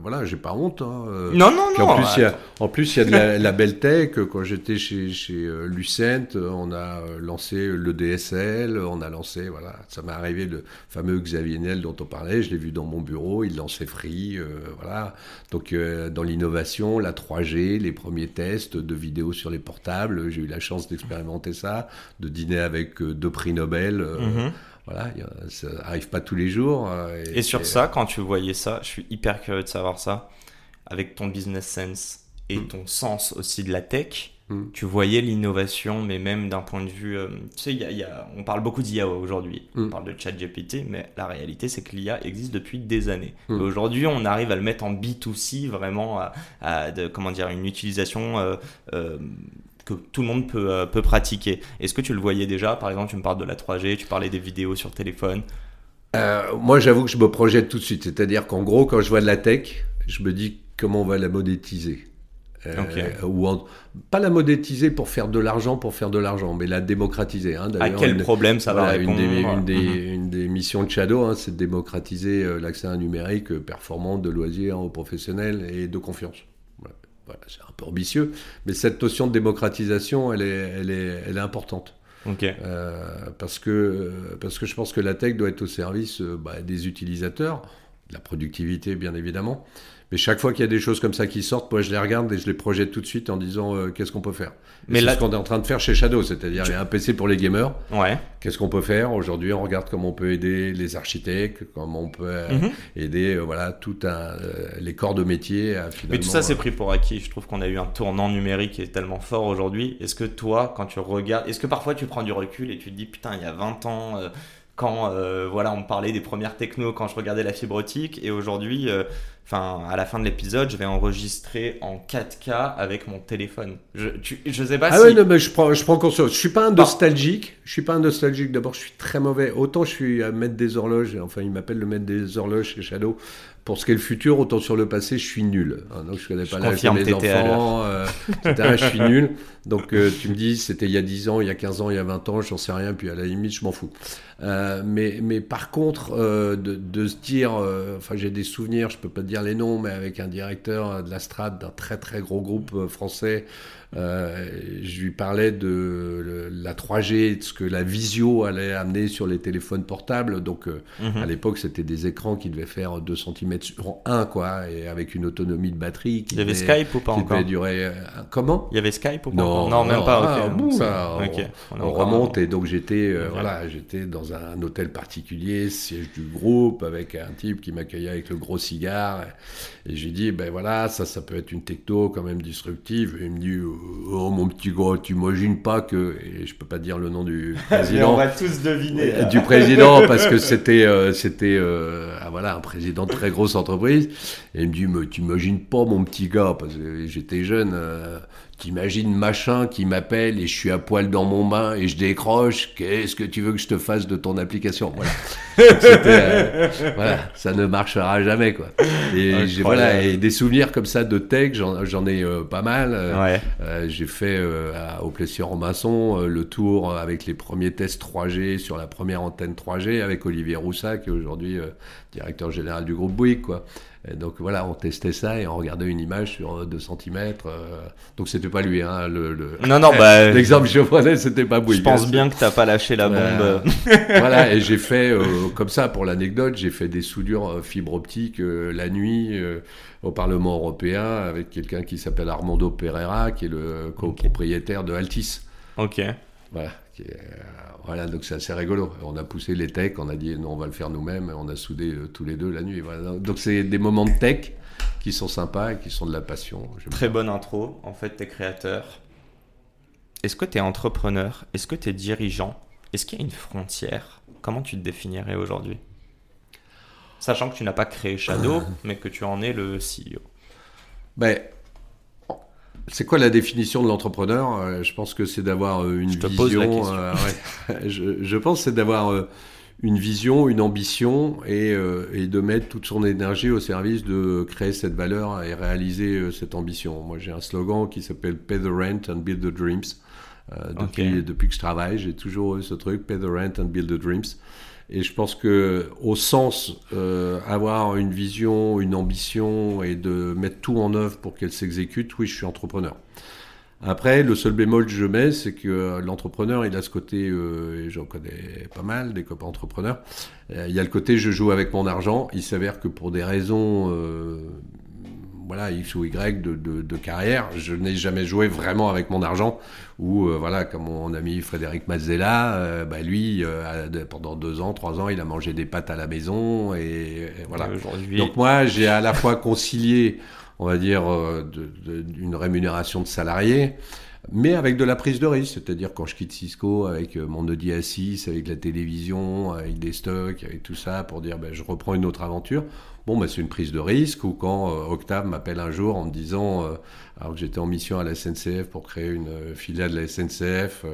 voilà, j'ai pas honte. hein. Non, non, Puis non. en plus, il y a, attends. en plus, il y a de la, la belle tech. Quand j'étais chez, chez Lucent, on a lancé le DSL, on a lancé, voilà, ça m'est arrivé le fameux Xavier Niel dont on parlait, je l'ai vu dans mon bureau, il lançait Free, voilà. Donc, dans l'innovation, la 3G, les premiers tests de vidéos sur les portables, j'ai eu la chance d'expérimenter ça, de dîner avec euh, deux prix Nobel. euh, Mhm. Voilà, ça arrive pas tous les jours. euh, Et sur et- ça, quand tu voyais ça, je suis hyper curieux de savoir ça, avec ton business sense et Mm. ton sens aussi de la tech, Mm. tu voyais l'innovation, mais même d'un point de vue... euh, tu sais, y a- y a- on parle beaucoup d'IA aujourd'hui, on Mm. parle de ChatGPT, mais la réalité, c'est que l'IA existe depuis des années. Mm. Et Aujourd'hui, on arrive à le mettre en B2C, vraiment, à, à de, comment dire, une utilisation... euh, euh, que tout le monde peut, peut pratiquer. Est-ce que tu le voyais déjà? Par exemple, tu me parles de la 3G, tu parlais des vidéos sur téléphone. Moi, j'avoue que je me projette tout de suite. C'est-à-dire qu'en gros, quand je vois de la tech, je me dis comment on va la monétiser. Euh, ou en- pas la monétiser pour faire de l'argent, pour faire de l'argent, mais la démocratiser. hein. À quel une- problème ça voilà, va une, répondre des, une, des, Mhm. une des missions de Shadow, hein, c'est de démocratiser euh, l'accès à un numérique euh, performant, de loisirs aux professionnels et de confiance. Voilà. Voilà, c'est un peu ambitieux, mais cette notion de démocratisation, elle est, elle est, elle est importante. Euh, parce, que, parce que je pense que la tech doit être au service bah, des utilisateurs, de la productivité bien évidemment. Mais chaque fois qu'il y a des choses comme ça qui sortent, moi je les regarde et je les projette tout de suite en disant euh, qu'est-ce qu'on peut faire. Et Mais là- ce qu'on est en train de faire chez Shadow, c'est-à-dire il y a un PC pour les gamers. Ouais. Qu'est-ce qu'on peut faire aujourd'hui? On regarde comment on peut aider les architectes, comment on peut euh, Mhm. aider euh, voilà tout un, les corps de métier à. Mais tout ça, c'est pris pour acquis. Je trouve qu'on a eu un tournant numérique qui est tellement fort aujourd'hui. Est-ce que toi, quand tu regardes, est-ce que parfois tu prends du recul et tu te dis, putain, il y a 20 ans, quand euh, voilà, on me parlait des premières technos, quand je regardais la fibre optique, et aujourd'hui, euh, enfin, à la fin de l'épisode, je vais enregistrer en 4K avec mon téléphone. Je, tu, je sais pas Ah si. ouais, non, mais je prends, je prends conscience. Je suis pas un Bah. nostalgique. je suis pas un nostalgique. D'abord, je suis très mauvais. Autant je suis à maître des horloges. Enfin, il m'appelle le maître des horloges chez Shadow. Pour ce qui est le futur, autant sur le passé, je suis nul. Ah, donc, je connais pas l'âge de mes enfants, euh, etc. je suis nul. Donc, euh, tu me dis, c'était il y a 10 ans, il y a 15 ans, il y a 20 ans, j'en sais rien. Puis à la limite, je m'en fous. Euh, mais, mais par contre, euh, de, de, se dire, euh, enfin, j'ai des souvenirs, je peux pas te dire les noms, mais avec un directeur de la Strade d'un très très gros groupe français euh, je lui parlais de la 3G, de ce que la visio allait amener sur les téléphones portables. Donc, euh, mhm. à l'époque, c'était des écrans qui devaient faire 2 cm sur 1, quoi, et avec une autonomie de batterie. Qui Il y avait Skype ou pas encore durer, euh, Comment? Il y avait Skype ou pas Non, non même pas. Ah, on, remonte, et donc j'étais voilà, j'étais dans un hôtel particulier, siège du groupe, avec un type qui m'accueillait avec le gros cigare. Et j'ai dit, ben voilà, ça, ça peut être une techno quand même disruptive. Et il me dit, oh mon petit gars, tu imagines pas que, et je peux pas dire le nom du président. on va tous deviner. Euh, du président, parce que c'était, euh, c'était, euh, ah, voilà, un président de très grosse entreprise. Et il me dit, mais tu imagines pas mon petit gars, parce que j'étais jeune. T'imagines machin qui m'appelle et je suis à poil dans mon bain et je décroche. Qu'est-ce que tu veux que je te fasse de ton application? Voilà. Euh, voilà, ça ne marchera jamais quoi. Et j'ai voilà et des souvenirs comme ça de tech, j'en ai euh, pas mal. Euh, j'ai fait au Plessis en Masson le tour avec les premiers tests 3G sur la première antenne 3G avec Olivier Roussac qui est aujourd'hui directeur général du groupe Bouygues quoi donc voilà, on testait ça et on regardait une image sur 2 cm. Euh, donc c'était pas lui, hein, le, non, non, bah, l'exemple que je prenais, c'était pas Bouygues. Je pense bien que t'as pas lâché la bombe. voilà, et j'ai fait, euh, comme ça, pour l'anecdote, j'ai fait des soudures euh, fibre optique la nuit au Parlement européen avec quelqu'un qui s'appelle Armando Pereira, qui est le copropriétaire de Altis. Ok. Voilà. Voilà, donc c'est assez rigolo. On a poussé les techs, on a dit non, on va le faire nous-mêmes, on a soudé euh, tous les deux la nuit. Donc c'est des moments de tech qui sont sympas et qui sont de la passion. Très bonne intro. En fait, tu es créateur. Est-ce que tu es entrepreneur? Est-ce que tu es dirigeant? Est-ce qu'il y a une frontière? Comment tu te définirais aujourd'hui? Sachant que tu n'as pas créé Shadow, mais que tu en es le CEO. Ben, c'est quoi la définition de l'entrepreneur? Euh, Je pense que c'est d'avoir euh, une vision. Euh, je, je, pense c'est d'avoir une vision, une ambition et, et, de mettre toute son énergie au service de créer cette valeur et réaliser cette ambition. Moi, j'ai un slogan qui s'appelle Pay the rent and build the dreams. depuis, depuis que je travaille, j'ai toujours eu ce truc Pay the rent and build the dreams. Et je pense que au sens euh, avoir une vision, une ambition et de mettre tout en œuvre pour qu'elle s'exécute, oui, je suis entrepreneur. Après, le seul bémol que je mets, c'est que l'entrepreneur, il a ce côté, euh, et j'en connais pas mal, des copains entrepreneurs, euh, il y a le côté je joue avec mon argent. Il s'avère que pour des raisons euh, voilà, X ou Y de, de, de carrière. Je n'ai jamais joué vraiment avec mon argent. Ou euh, voilà, comme mon ami Frédéric Mazzella, euh, bah, lui, euh, pendant deux ans, trois ans, il a mangé des pâtes à la maison. Et, voilà. Donc moi, j'ai à la fois concilié, on va dire, une rémunération de salarié mais avec de la prise de risque, c'est-à-dire quand je quitte Cisco avec mon Audi A6, avec la télévision, avec des stocks, avec tout ça, pour dire ben, je reprends une autre aventure. Bon, bah, c'est une prise de risque. Ou quand euh, Octave m'appelle un jour en me disant, euh, alors que j'étais en mission à la SNCF pour créer une euh, filiale de la SNCF,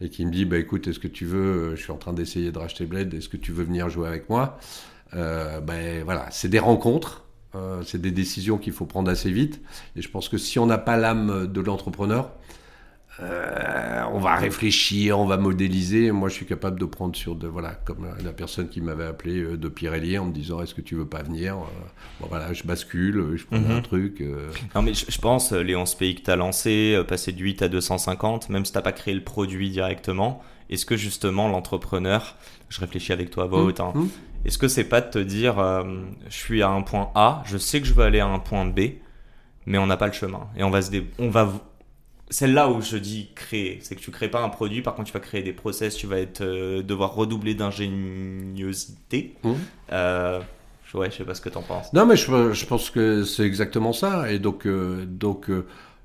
et qui me dit, bah, écoute, est-ce que tu veux, je suis en train d'essayer de racheter Bled, est-ce que tu veux venir jouer avec moi? Ben voilà, c'est des rencontres. c'est des décisions qu'il faut prendre assez vite. Et je pense que si on n'a pas l'âme de l'entrepreneur, euh, on va réfléchir, on va modéliser. Moi, je suis capable de prendre sur de voilà, comme la personne qui m'avait appelé euh, de Pirelli en me disant est-ce que tu veux pas venir euh, Bon voilà, je bascule, je prends un mhm. truc. Non mais je, pense, les 11 pays que tu as lancé, passer de 8 à 250, même si t'as pas créé le produit directement, est-ce que justement l'entrepreneur, je réfléchis avec toi à voix mhm. haute, hein, est-ce que c'est pas de te dire je suis à un point A, je sais que je veux aller à un point B, mais on n'a pas le chemin et on va se on va c'est là où je dis créer. C'est que tu crées pas un produit, par contre tu vas créer des process, tu vas être, euh, devoir redoubler d'ingéniosité. Mmh. Euh, ouais, je sais pas ce que tu en penses. Non, mais je, je pense que c'est exactement ça. Et donc, euh, donc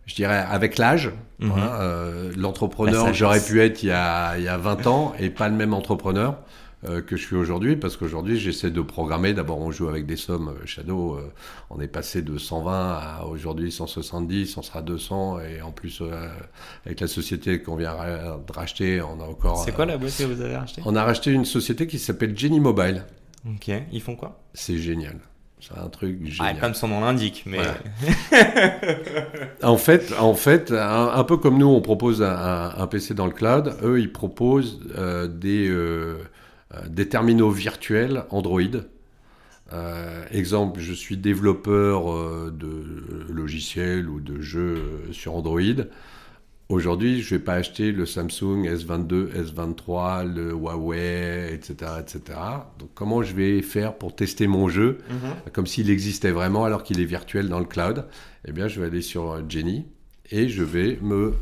je dirais avec l'âge, mmh. hein, l'entrepreneur, j'aurais pu être il y, a, il y a 20 ans et pas le même entrepreneur. Euh, que je suis aujourd'hui, parce qu'aujourd'hui j'essaie de programmer. D'abord, on joue avec des sommes euh, Shadow. euh, on est passé de 120 à aujourd'hui 170, on sera 200, et en plus avec la société qu'on vient de racheter, on a encore. C'est quoi la boîte que vous avez achetée On a racheté une société qui s'appelle Jenny Mobile. Ok, ils font quoi? C'est génial. C'est un truc ah, génial. Comme son nom l'indique, mais. En fait, en fait un, un peu comme nous, on propose un, PC dans le cloud, eux, ils proposent euh, des, euh, des terminaux virtuels Android. Euh, exemple, je suis développeur euh, de logiciels ou de jeux euh, sur Android. Aujourd'hui, je vais pas acheter le Samsung S22, S23, le Huawei, etc., etc. Donc, comment je vais faire pour tester mon jeu comme s'il existait vraiment alors qu'il est virtuel dans le cloud, eh bien, je vais aller sur euh, Jenny et je vais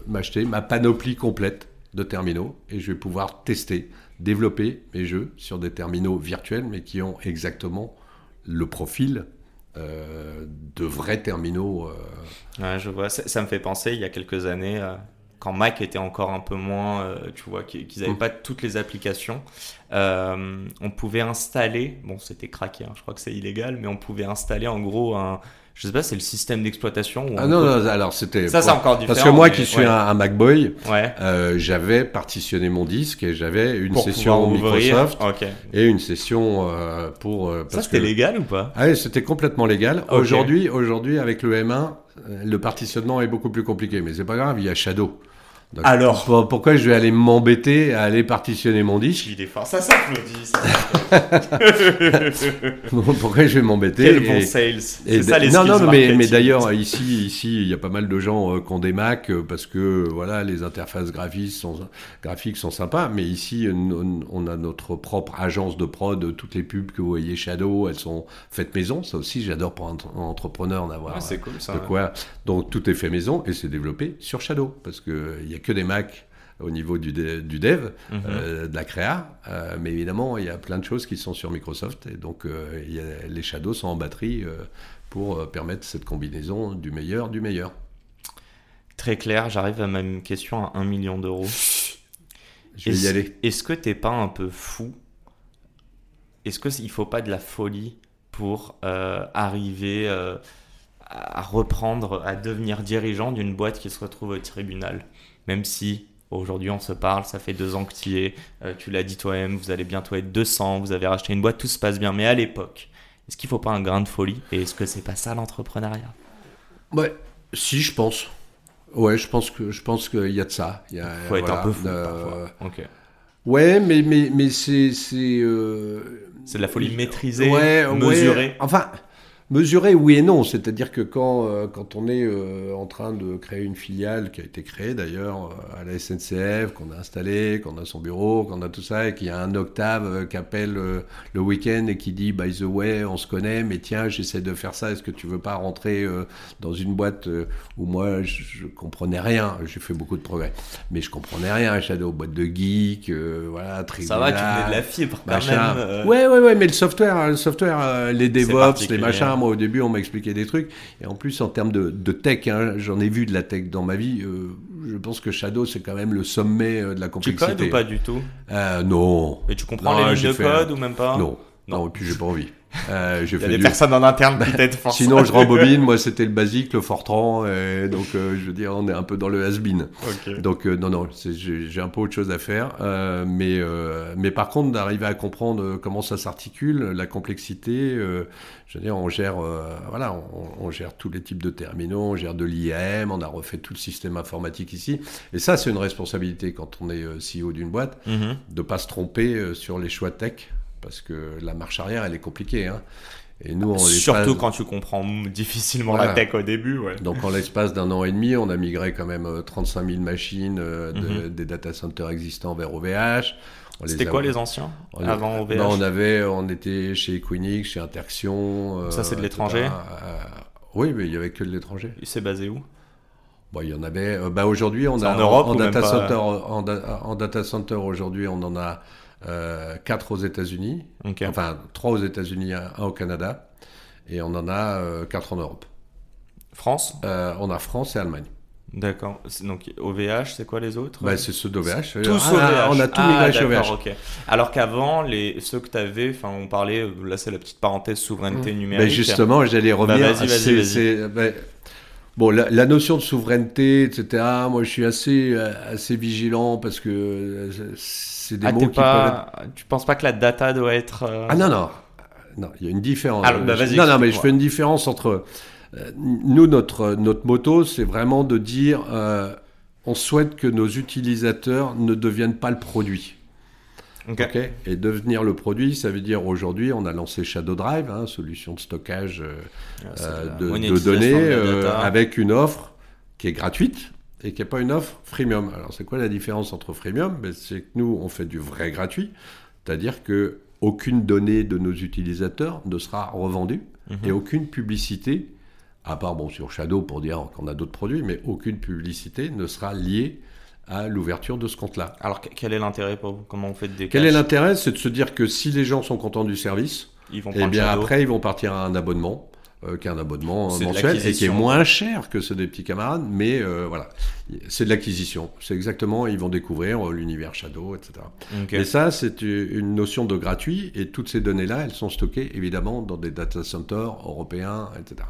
m'acheter ma panoplie complète de terminaux et je vais pouvoir tester, développer mes jeux sur des terminaux virtuels mais qui ont exactement le profil euh, de vrais terminaux. euh, Ouais, je vois. Ça, ça me fait penser, il y a quelques années, euh, quand Mac était encore un peu moins, tu vois, qu'ils n'avaient Mm. pas toutes les applications, on pouvait installer, bon, c'était craqué, hein, je crois que c'est illégal, mais on pouvait installer en gros un, je sais pas, c'est le système d'exploitation. Ah on non, peut- non, alors c'était... Ça, c'est encore différent. Parce que moi mais- qui suis ouais. un, un Macboy, Ouais. euh, j'avais partitionné mon disque et j'avais une session. Microsoft et une session euh, pour... euh, Ça, c'était que- légal ou pas? Ah oui, c'était complètement légal. Aujourd'hui, aujourd'hui, avec le M1, euh, le partitionnement est beaucoup plus compliqué, mais c'est pas grave, il y a Shadow. Donc, Alors pour- pourquoi je vais aller m'embêter à aller partitionner mon disque Il est fort. Ça s'applaudit. ça. Pourquoi je vais m'embêter Quel bon sales. C'est ça les non, non, mais, mais d'ailleurs, ici, ici, il y a pas mal de gens euh, qui ont des Mac euh, parce que voilà, les interfaces graphiques sont, graphiques sont sympas. Mais ici, euh, on, on a notre propre agence de prod. Toutes les pubs que vous voyez Shadow, elles sont faites maison. Ça aussi, j'adore pour un un entrepreneur d'avoir Ouais, c'est cool ça. de quoi. Donc tout est fait maison et c'est développé sur Shadow parce que il y a que des Mac au niveau du, dev, Mhm. euh, de la créa, euh, mais évidemment il y a plein de choses qui sont sur Microsoft et donc euh, il y a- les Shadows sont en batterie pour permettre cette combinaison du meilleur du meilleur. Très clair, j'arrive à ma question à 1 million d'euros. Je vais y Est-ce- aller. Est-ce que t'es pas un peu fou? Est-ce qu'il faut pas de la folie pour arriver à reprendre, à devenir dirigeant d'une boîte qui se retrouve au tribunal? Même si aujourd'hui on se parle, ça fait deux ans que tu y es, euh, tu l'as dit toi-même, vous allez bientôt être 200, vous avez racheté une boîte, tout se passe bien. Mais à l'époque, est-ce qu'il faut pas un grain de folie Et est-ce que c'est pas ça l'entrepreneuriat? Ouais, si je pense. Ouais, je pense que je pense qu'il y a de ça. Il y a, Faut être un peu fou euh, parfois. Ok. Ouais, mais mais mais c'est c'est euh, C'est de la folie maîtrisée, Ouais, ouais. mesurée. Enfin, mesurée, oui et non. C'est-à-dire que quand, euh, quand on est euh, en train de créer une filiale qui a été créée d'ailleurs euh, à la SNCF, qu'on a installée, qu'on a son bureau, qu'on a tout ça, et qu'il y a un octave euh, qui appelle le week-end et qui dit By the way, on se connaît, mais tiens, j'essaie de faire ça, est-ce que tu veux pas rentrer dans une boîte où moi je, je comprenais rien? J'ai fait beaucoup de progrès, mais je comprenais rien, Shadow, boîte de geek, voilà, très Ça va, tu venais de la fibre quand machin. même. euh. Ouais, ouais, ouais, mais le software, le software, les DevOps, les machins, moi au début on m'a expliqué des trucs. Et en plus en termes de, de tech, hein, j'en ai vu de la tech dans ma vie. euh, je pense que Shadow c'est quand même le sommet euh, de la Tu complexité. codes ou pas du tout? Euh, Non. Et tu comprends Non, les lignes de fait code ou même pas? Non. Non, et puis j'ai pas envie. Euh, Il y a des du- personnes en interne forcément. Sinon je rembobine, moi c'était le basique, le Fortran, et donc euh, je veux dire on est un peu dans le has-been. Ok. Donc euh, non, non, j'ai un peu autre chose à faire. euh, mais, euh, mais par contre, d'arriver à comprendre euh, comment ça s'articule, la complexité, euh, je veux dire, on gère, euh, voilà, on, on gère tous les types de terminaux, on gère de l'IAM, on a refait tout le système informatique ici. Et ça, c'est une responsabilité quand on est CEO d'une boîte, Mhm. de pas se tromper sur les choix tech, parce que la marche arrière, elle est compliquée. Hein. Et nous, on Surtout quand tu comprends difficilement la tech au début, ouais. donc en l'espace d'un an et demi, on a migré quand même euh, 35 000 machines euh, de- des data centers existants vers OVH. C'était a- quoi les anciens on- avant OVH Non, on avait, on était chez Equinix, chez Interxion. euh, Ça, c'est de l'étranger? Euh, Oui, mais il y avait que de l'étranger. C'est basé où? Bon, il y en avait. euh, bah aujourd'hui, on a en Europe ou data pas? center, en, en data center aujourd'hui, on en a euh, quatre aux États-Unis. Enfin, trois aux États-Unis, un un au Canada, et on en a euh, quatre en Europe. France? Euh, on a France et Allemagne. D'accord. C'est- Donc OVH, c'est quoi les autres? Bah, c'est ceux d'OVH. Tous Ah, OVH. On a tout Ah, migré OVH. Alors qu'avant, les ceux que tu avais, enfin, on parlait, euh, là c'est la petite parenthèse souveraineté Ben numérique. justement, j'allais revenir. vas-y, vas-y, C'est- vas-y. c'est- ben, bon, la, la notion de souveraineté, etc. Moi, je suis assez, euh, assez vigilant parce que euh, c'est des Ah, mots peuvent être. Tu penses pas que la data doit être. euh, Ah non, non. Non, il y a une différence. Alors, bah, non, non, mais je fais une différence entre... euh, nous, notre, notre moto, c'est vraiment de dire, euh, on souhaite que nos utilisateurs ne deviennent pas le produit. Ok. ok? Et devenir le produit, ça veut dire aujourd'hui, on a lancé Shadow Drive, hein, solution de stockage euh, Ah, euh, de, données, de euh, avec une offre qui est gratuite et qui n'est pas une offre freemium. Alors, c'est quoi la différence entre freemium? Ben, C'est que nous, on fait du vrai gratuit, c'est-à-dire que aucune donnée de nos utilisateurs ne sera revendue Mhm. et aucune publicité, à part bon, sur Shadow pour dire qu'on a d'autres produits, mais aucune publicité ne sera liée à l'ouverture de ce compte-là. Alors que- quel est l'intérêt pour vous? Comment on fait des Quel est l'intérêt? C'est de se dire que si les gens sont contents du service, Ils vont et prendre bien Shadow. après, ils vont partir à un abonnement, euh, qui est un abonnement mensuel et qui est moins cher que ceux des petits camarades, mais euh, voilà, c'est de l'acquisition. C'est exactement, ils vont découvrir euh, l'univers Shadow, etc. Ok. Et ça, c'est une notion de gratuit, et toutes ces données-là, elles sont stockées évidemment dans des data centers européens, etc.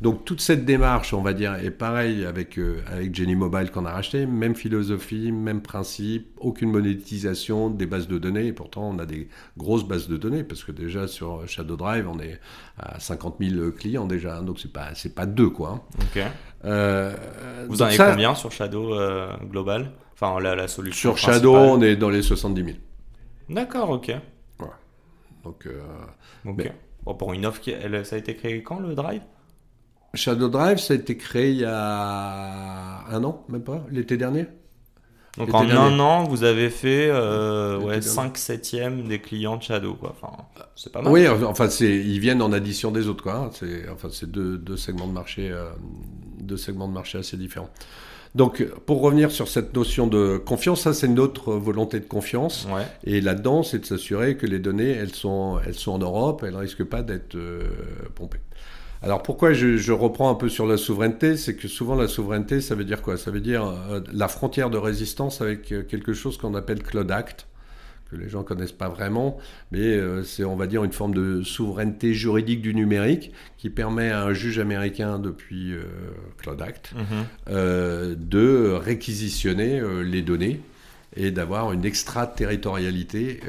Donc toute cette démarche, on va dire, est pareil avec, euh, avec Jenny Mobile qu'on a racheté, même philosophie, même principe, aucune monétisation des bases de données, et pourtant on a des grosses bases de données, parce que déjà sur Shadow Drive, on est à 50 000 clients déjà, donc c'est pas, c'est pas deux, quoi. hein. Euh, Vous en avez ça, combien sur Shadow euh, global? Enfin, la, la solution. Sur principale. Shadow, on est dans les 70 000. D'accord, ok. Donc, euh, Ok. Mais- Bon, pour une offre, qui, elle, ça a été créé quand le Drive? Shadow Drive, ça a été créé il y a un an, même pas, l'été dernier. Donc en dernier. un an, vous avez fait euh, ouais, dernier. 5 septièmes des clients de Shadow. Quoi. Enfin, c'est pas mal. Oui, enfin, ils viennent en addition des autres, quoi. hein. C'est, enfin, c'est deux, deux segments de marché, euh, deux segments de marché assez différents. Donc, pour revenir sur cette notion de confiance, ça, c'est notre volonté de confiance. Ouais. Et là-dedans, c'est de s'assurer que les données, elles sont, elles sont en Europe, elles ne risquent pas d'être euh, pompées. Alors pourquoi je, je reprends un peu sur la souveraineté? C'est que souvent la souveraineté, ça veut dire quoi? Ça veut dire euh, la frontière de résistance avec euh, quelque chose qu'on appelle Cloud Act, que les gens connaissent pas vraiment, mais euh, c'est, on va dire, une forme de souveraineté juridique du numérique qui permet à un juge américain depuis euh, Cloud Act Mhm. euh, de réquisitionner euh, les données et d'avoir une extraterritorialité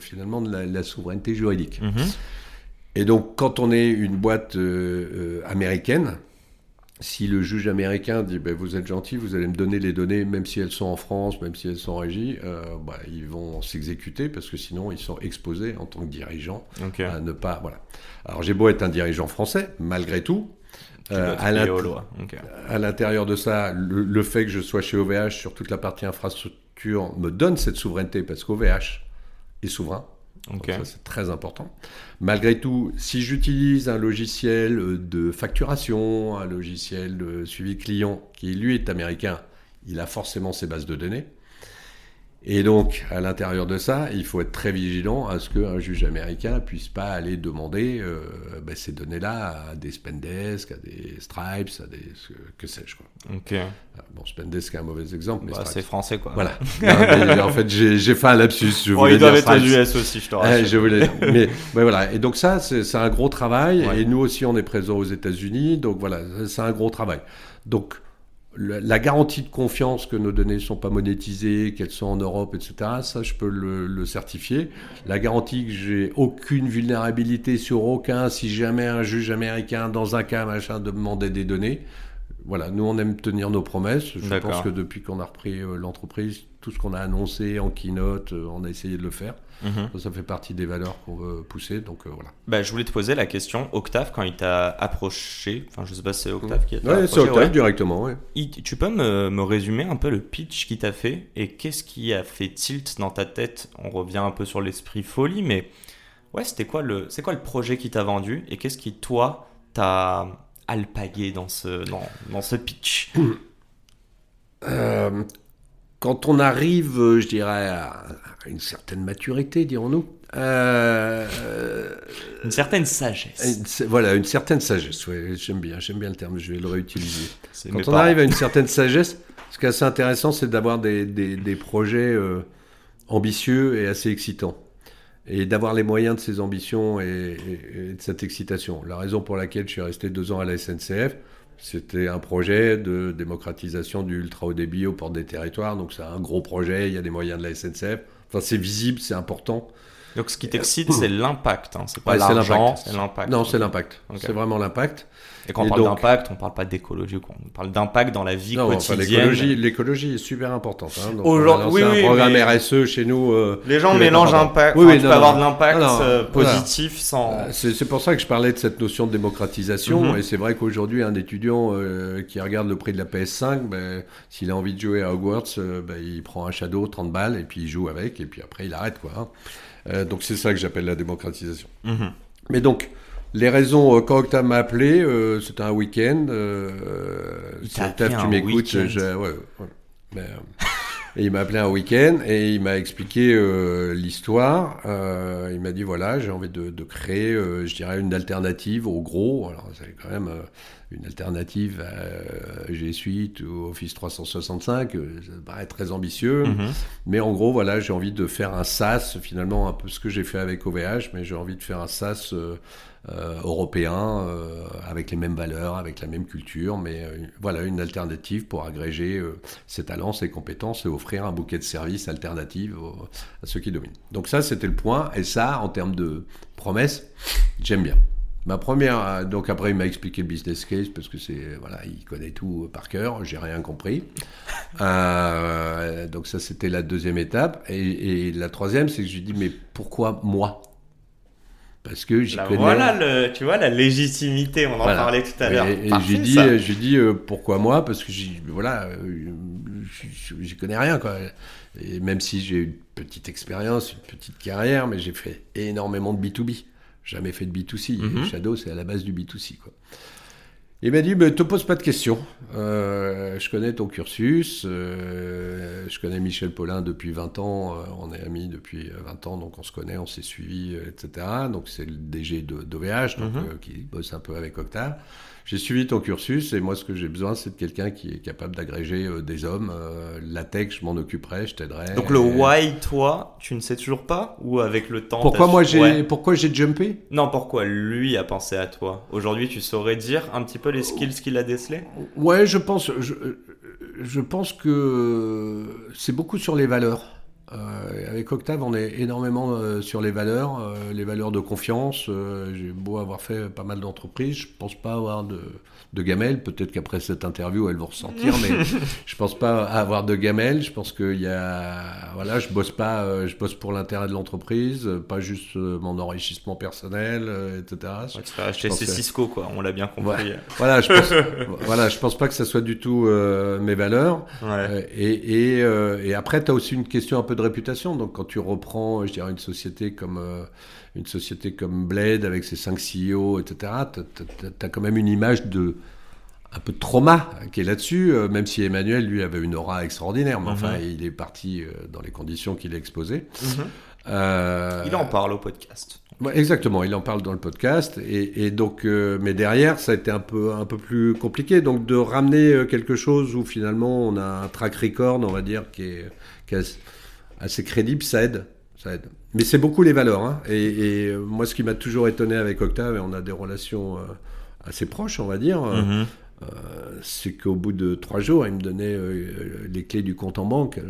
finalement de la, la souveraineté juridique. Mhm. Et donc quand on est une boîte américaine, si le juge américain dit ben, vous êtes gentil, vous allez me donner les données, même si elles sont en France, même si elles sont en régie, euh, bah, ils vont s'exécuter parce que sinon ils sont exposés en tant que dirigeants à ne pas. Voilà. Alors j'ai beau être un dirigeant français, malgré tout, euh, à. Ok. à l'intérieur de ça, le, le fait que je sois chez OVH sur toute la partie infrastructure me donne cette souveraineté parce qu'OVH est souverain. Ok. Donc ça, c'est très important. Malgré tout, si j'utilise un logiciel euh, de facturation, un logiciel de suivi client qui, lui, est américain, il a forcément ses bases de données. Et donc, à l'intérieur de ça, il faut être très vigilant à ce qu'un juge américain puisse pas aller demander euh, ben, ces données-là à des Spendesk, à des Stripes, à des que sais-je. Quoi. Ok. Bon, Spendesk est un mauvais exemple, mais Bah, c'est français quoi. Voilà. Non, mais en fait, j'ai j'ai fait un lapsus. Je Bon, voulais ils doivent dire être. US aussi, je te Eh, rassure. je voulais. Mais, mais voilà. Et donc ça, c'est c'est un gros travail. Ouais. Et nous aussi, on est présents aux États-Unis. Donc voilà, c'est un gros travail. Donc la garantie de confiance que nos données ne sont pas monétisées, qu'elles sont en Europe, etc. Ça, je peux le, le certifier. La garantie que j'ai aucune vulnérabilité sur aucun, si jamais un juge américain dans un cas machin demandait des données. Voilà, nous on aime tenir nos promesses. Je pense que depuis qu'on a repris euh, l'entreprise, tout ce qu'on a annoncé en keynote, euh, on a essayé de le faire. Mhm. Ça, ça fait partie des valeurs qu'on veut pousser, donc euh, voilà. Bah, je voulais te poser la question. Octave, quand il t'a approché, enfin, je sais pas si c'est Octave qui t'a Ouais, approché. c'est Octave ouais. directement, ouais. Il- tu peux me, me résumer un peu le pitch qu'il t'a fait et qu'est-ce qui a fait tilt dans ta tête? On revient un peu sur l'esprit folie, mais ouais, c'était quoi le, c'est quoi le projet qui t'a vendu et qu'est-ce qui toi t'a alpagué dans ce, dans, dans ce pitch? Euh, quand on arrive, je dirais, à une certaine maturité, dirons-nous, euh, une certaine sagesse. voilà, une certaine sagesse. Ouais, j'aime bien, j'aime bien le terme. Je vais le réutiliser. Quand on arrive à une certaine sagesse, ce qui est assez intéressant, c'est d'avoir des, des, projets euh, ambitieux et assez excitants, et d'avoir les moyens de ces ambitions et, de cette excitation. La raison pour laquelle je suis resté deux ans à la SNCF, c'était un projet de démocratisation du ultra haut débit au port des territoires. Donc c'est un gros projet. Il y a des moyens de la SNCF. Enfin, c'est visible, c'est important. Donc ce qui t'excite, c'est l'impact, hein. c'est pas l'argent, c'est l'impact. Non, c'est l'impact. C'est vraiment l'impact. Et quand on parle d'impact, on parle pas d'écologie, on parle d'impact dans la vie non, quotidienne. l'écologie, est super importante. Hein. Aujourd'hui, oui, un programme RSE chez nous. Euh, les gens mélangent impact. Oui, tu peux avoir de l'impact euh, positif sans. Euh, c'est pour ça que je parlais de cette notion de démocratisation. Mhm. Et c'est vrai qu'aujourd'hui, un étudiant qui regarde le prix de la PS5, ben, s'il a envie de jouer à Hogwarts, ben, il prend un Shadow 30 balles et puis il joue avec et puis après il arrête quoi. Hein. Donc c'est ça que j'appelle la démocratisation. Mhm. Mais donc, les raisons, euh, quand Octave m'a appelé, euh, c'était un week-end. si Octave, tu m'écoutes, ouais, ouais. Et il m'a appelé un week-end et il m'a expliqué l'histoire. il m'a dit voilà, j'ai envie de, de créer, je dirais, une alternative au gros. Alors, c'est quand même une alternative à G Suite ou Office 365, euh, ça paraît très ambitieux. Mhm. Mais en gros, voilà, j'ai envie de faire un SaaS, finalement un peu ce que j'ai fait avec OVH, mais j'ai envie de faire un SaaS euh, euh, européen avec les mêmes valeurs, avec la même culture, mais voilà, une alternative pour agréger ses talents, ses compétences et offrir un bouquet de services alternatifs à ceux qui dominent. Donc ça, c'était le point. Et ça, en termes de promesses, j'aime bien. Ma première, euh, donc après il m'a expliqué le business case parce que c'est voilà, il connaît tout par cœur, j'ai rien compris. Euh, donc ça c'était la deuxième étape et, la troisième c'est que je lui dis mais pourquoi moi? Parce que j'y connais. Voilà le, tu vois la légitimité, on en parlait tout à l'heure. Et, et j'ai dit, j'ai dit euh, pourquoi moi? Parce que j'y voilà, j'y connais rien quoi. Et même si j'ai une petite expérience, une petite carrière, mais j'ai fait énormément de B 2 B jamais fait de B2C. Mhm. Shadow, c'est à la base du B2C. Quoi. Il m'a dit, ne te pose pas de questions. Euh, je connais ton cursus. Euh, je connais Michel Paulin depuis 20 ans. Euh, on est amis depuis 20 ans, donc on se connaît, on s'est suivi, etc. Donc c'est le DG d'OVH, mhm. qui bosse un peu avec Octave j'ai suivi ton cursus et moi, ce que j'ai besoin, c'est de quelqu'un qui est capable d'agréger euh, des hommes. Euh, la tech, je m'en occuperai, je t'aiderai. Donc le why, toi, tu ne sais toujours pas ou avec le temps Pourquoi moi j'ai pourquoi j'ai jumpé? Non, pourquoi lui a pensé à toi? Aujourd'hui, tu saurais dire un petit peu les skills qu'il a décelés? Ouais, je pense je, je pense que c'est beaucoup sur les valeurs. Euh, avec Octave, on est énormément euh, sur les valeurs, euh, les valeurs de confiance. J'ai beau avoir fait pas mal d'entreprises, je pense pas avoir de, de gamelles. Peut-être qu'après cette interview, elles vont ressentir, mais je pense pas avoir de gamelles. Je pense qu'il y a, voilà, je bosse pas, je bosse pour l'intérêt de l'entreprise, pas juste mon enrichissement personnel, etc. Ouais, tu acheter Cisco, quoi. On l'a bien compris. Voilà, je pense, voilà, je pense pas que ça soit du tout mes valeurs. et, et, et après, tu as aussi une question un peu réputation. Donc quand tu reprends, je dirais, une société comme, euh, une société comme Blade avec ses 5 CEO, etc., tu as, quand même une image de un peu de trauma qui est là-dessus, euh, même si Emmanuel, lui, avait une aura extraordinaire. Mais enfin, mhm. il est parti euh, dans les conditions qu'il a exposées. Mhm. il en parle au podcast. exactement, il en parle dans le podcast. Et, donc, mais derrière, ça a été un peu, un peu plus compliqué. Donc, de ramener quelque chose où finalement on a un track record, on va dire, qui est, qui est assez crédible, ça aide. Ça aide. Mais c'est beaucoup les valeurs. Hein. Et, euh, moi, ce qui m'a toujours étonné avec Octave, et on a des relations euh, assez proches, on va dire, euh, mhm. c'est qu'au bout de trois jours, il me donnait les clés du compte en banque.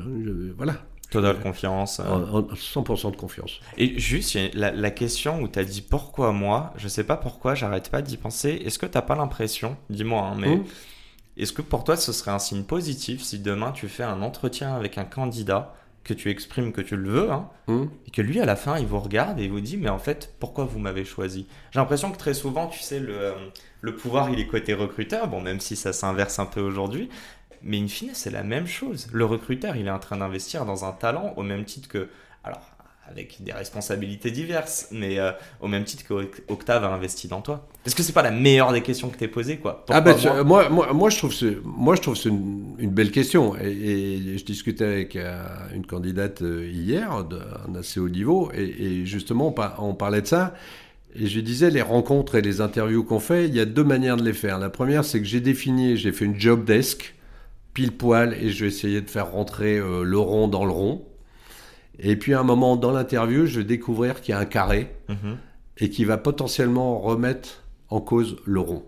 voilà. Totale confiance. 100% de confiance. Et juste, la, question où tu as dit pourquoi moi, je sais pas pourquoi, j'arrête pas d'y penser. Est-ce que tu pas l'impression, dis-moi, hein, mais. Mmh. Est-ce que pour toi ce serait un signe positif si demain tu fais un entretien avec un candidat que tu exprimes que tu le veux, hein, hmm. et que lui, à la fin, il vous regarde et il vous dit, mais en fait, pourquoi vous m'avez choisi? J'ai l'impression que très souvent, tu sais, le, euh, le pouvoir, il est côté recruteur, bon, même si ça s'inverse un peu aujourd'hui, mais in fine, c'est la même chose. Le recruteur, il est en train d'investir dans un talent au même titre que... Alors, avec des responsabilités diverses, mais euh, au même titre qu'Octave a investi dans toi. Est-ce que c'est pas la meilleure des questions que t'es posées, quoi? Ah ben, moi, moi, moi, je trouve c'est, moi, je trouve c'est une, belle question. Et, je discutais avec euh, une candidate euh, hier d'un assez haut niveau, et, justement, on parlait de ça. Et je disais, les rencontres et les interviews qu'on fait, il y a deux manières de les faire. La première, c'est que j'ai défini, j'ai fait une job desk, pile poil, et je vais essayer de faire rentrer le rond dans le rond. Et puis à un moment dans l'interview, je vais découvrir qu'il y a un carré mhm. et qui va potentiellement remettre en cause le rond.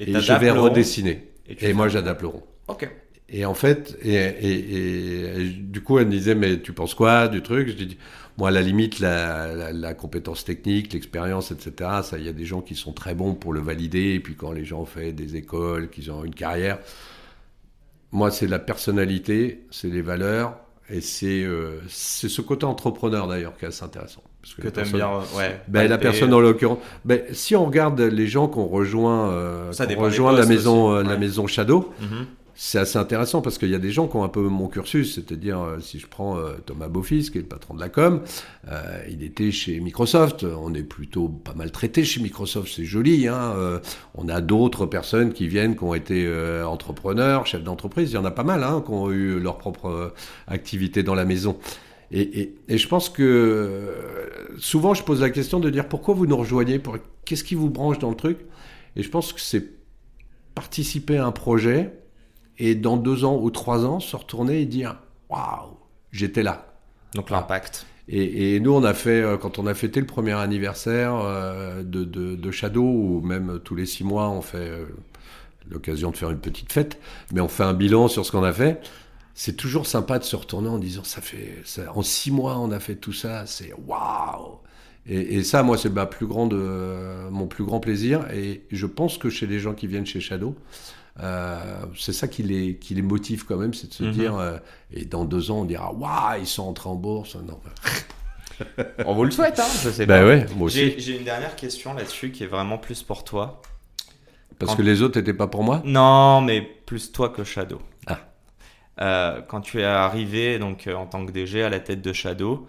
Et, je vais redessiner. Et, moi, j'adapte le rond. Ok. Et en fait, et, du coup, elle me disait, mais tu penses quoi du truc? Je dis, moi, à la limite, la, la compétence technique, l'expérience, etc., ça, il y a des gens qui sont très bons pour le valider. Et puis quand les gens ont fait des écoles, qu'ils ont une carrière, moi, c'est la personnalité, c'est les valeurs, et euh, c'est ce côté entrepreneur d'ailleurs qui est assez intéressant. Parce que, aimes bien, ouais. Ben, la personne en l'occurrence. Ben, si on regarde les gens qui ont rejoint, euh, rejoint la maison, euh, la maison Shadow, mm-hmm c'est assez intéressant parce qu'il y a des gens qui ont un peu mon cursus, c'est-à-dire euh, si je prends euh, Thomas Beaufils, qui est le patron de la com, euh, il était chez Microsoft, on est plutôt pas mal traité chez Microsoft, c'est joli, hein, on a d'autres personnes qui viennent, qui ont été entrepreneurs, chefs d'entreprise, il y en a pas mal, hein, qui ont eu leur propre activité dans la maison. Et, et, je pense que souvent je pose la question de dire pourquoi vous nous rejoignez, qu'est-ce qui vous branche dans le truc? Et je pense que c'est participer à un projet, et dans deux ans ou trois ans se retourner et dire waouh, j'étais là. Donc l'impact. Et, nous, on a fait, euh, quand on a fêté le premier anniversaire euh, de, de, Shadow, ou même tous les six mois, on fait euh, l'occasion de faire une petite fête, mais on fait un bilan sur ce qu'on a fait. C'est toujours sympa de se retourner en disant ça fait, en six mois, on a fait tout ça, c'est waouh. Et, et, ça, moi, c'est ma plus grande, mon plus grand plaisir. Et je pense que chez les gens qui viennent chez Shadow, euh, c'est ça qui les, qui les motive quand même, c'est de se mhm. dire, euh, et dans deux ans, on dira, waouh, ils sont entrés en bourse. Non. on vous le souhaite, hein, je sais Ouais, moi aussi. J'ai une dernière question là-dessus qui est vraiment plus pour toi. Parce que les autres n'étaient pas pour moi? Non, mais plus toi que Shadow. Ah. Euh, quand tu es arrivé donc en tant que DG à la tête de Shadow,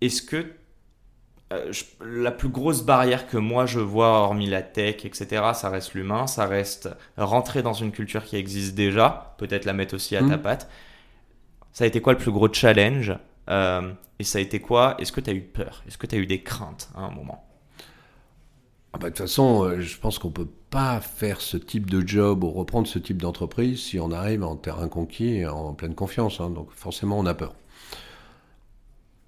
est-ce que euh, la plus grosse barrière que moi je vois, hormis la tech, etc., ça reste l'humain, ça reste rentrer dans une culture qui existe déjà, peut-être la mettre aussi à ta hmm. patte. Ça a été quoi le plus gros challenge euh, Et ça a été quoi Est-ce que tu as eu peur? Est-ce que tu as eu des craintes à un moment? Ah bah, de toute façon, euh, je pense qu'on peut pas faire ce type de job ou reprendre ce type d'entreprise si on arrive en terrain conquis et en pleine confiance. Hein. donc forcément, on a peur.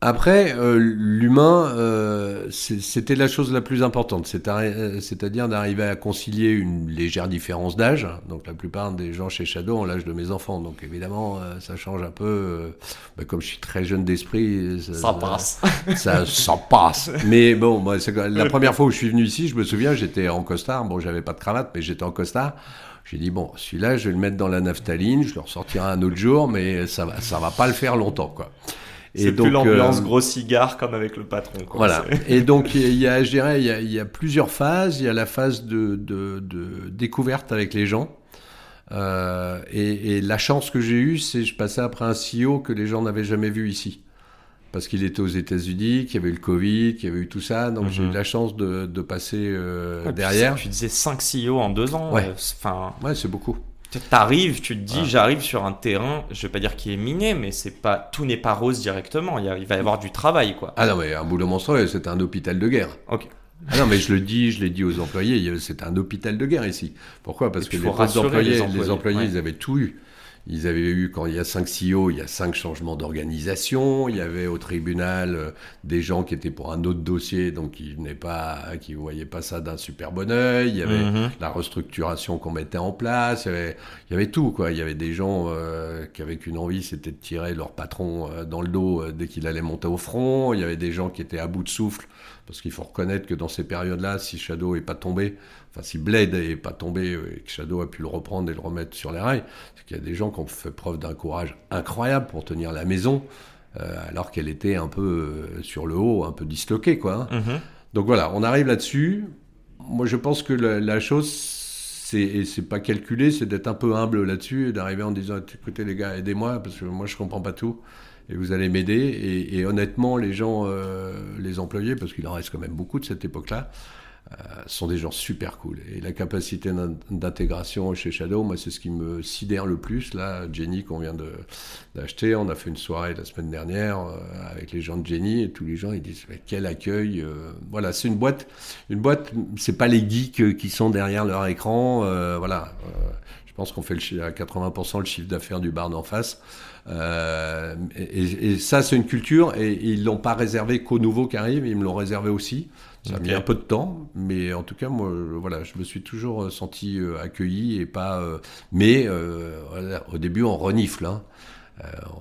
Après, euh, l'humain, euh, c'était la chose la plus importante, euh, c'est-à-dire d'arriver à concilier une légère différence d'âge. Donc la plupart des gens chez Shadow ont l'âge de mes enfants, donc évidemment ça change un peu. Bah, comme je suis très jeune d'esprit, ça, passe. Ça, ça passe. Mais bon, moi, la première fois où je suis venu ici, je me souviens, j'étais en costard. Bon, j'avais pas de cravate, mais j'étais en costard. J'ai dit bon, celui-là, je vais le mettre dans la naphtaline, je le ressortirai un autre jour, mais ça va, ça va pas le faire longtemps, quoi. C'est plus l'ambiance euh, gros cigare comme avec le patron. Voilà. Et donc il y a, je dirais, il y a, il y a plusieurs phases. Il y a la phase de, de, de découverte avec les gens. Euh, et, et, la chance que j'ai eue, c'est je passais après un CEO que les gens n'avaient jamais vu ici. Parce qu'il était aux États-Unis, qu'il y avait eu le Covid, qu'il y avait eu tout ça. Donc j'ai eu mhm. la chance de, de passer euh, derrière. Tu disais 5 CEO en 2 ans. Ouais, enfin... ouais c'est beaucoup. T'arrives, tu te dis, j'arrive sur un terrain, je vais pas dire qui est miné, mais c'est pas, tout n'est pas rose directement. Il, il, va y avoir du travail, quoi. Ah non, mais un boulot monstrueux, c'est un hôpital de guerre. Ok. Ah non, mais je le dis, je l'ai dit aux employés, c'est un hôpital de guerre ici. Pourquoi? Parce que les, employés, les employés, les employés ils avaient tout eu. Ils avaient eu, quand il y a cinq CEO, il y a cinq changements d'organisation. Il y avait au tribunal euh, des gens qui étaient pour un autre dossier, donc qui ne pas, qui voyaient pas ça d'un super bon oeil. Il y avait mhm. la restructuration qu'on mettait en place. Il y avait, il y avait tout, quoi. Il y avait des gens euh, qui avaient qu'une envie, c'était de tirer leur patron euh, dans le dos dès qu'il allait monter au front. Il y avait des gens qui étaient à bout de souffle, parce qu'il faut reconnaître que dans ces périodes-là, si Shadow est pas tombé, enfin si Blade n'est pas tombé et que Shadow a pu le reprendre et le remettre sur les rails, c'est qu'il y a des gens qui ont fait preuve d'un courage incroyable pour tenir la maison, euh, alors qu'elle était un peu euh, sur le haut, un peu disloquée, quoi. Hein. Mm-hmm. Donc voilà, on arrive là-dessus. Moi, je pense que la, chose, c'est, c'est pas calculé, c'est d'être un peu humble là-dessus et d'arriver en disant écoutez les gars, aidez-moi parce que moi je comprends pas tout. Et vous allez m'aider. Et, honnêtement, les gens, les employés, parce qu'il en reste quand même beaucoup de cette époque-là, euh, sont des gens super cool. Et la capacité d'intégration chez Shadow, moi, c'est ce qui me sidère le plus. Là, Jenny, qu'on vient d'acheter, on a fait une soirée la semaine dernière euh, avec les gens de Jenny, et tous les gens, ils disent quel accueil. Euh. voilà, c'est une boîte. Une boîte, c'est pas les geeks qui sont derrière leur écran. voilà. je pense qu'on fait à 80% le chiffre d'affaires du bar d'en face. Et, ça, c'est une culture, et, et ils l'ont pas réservé qu'aux nouveaux qui arrivent, ils me l'ont réservé aussi. Ça a mis un peu de temps, mais en tout cas, moi, voilà, je me suis toujours euh, senti euh, accueilli et pas. Euh, mais au début, on renifle. Hein.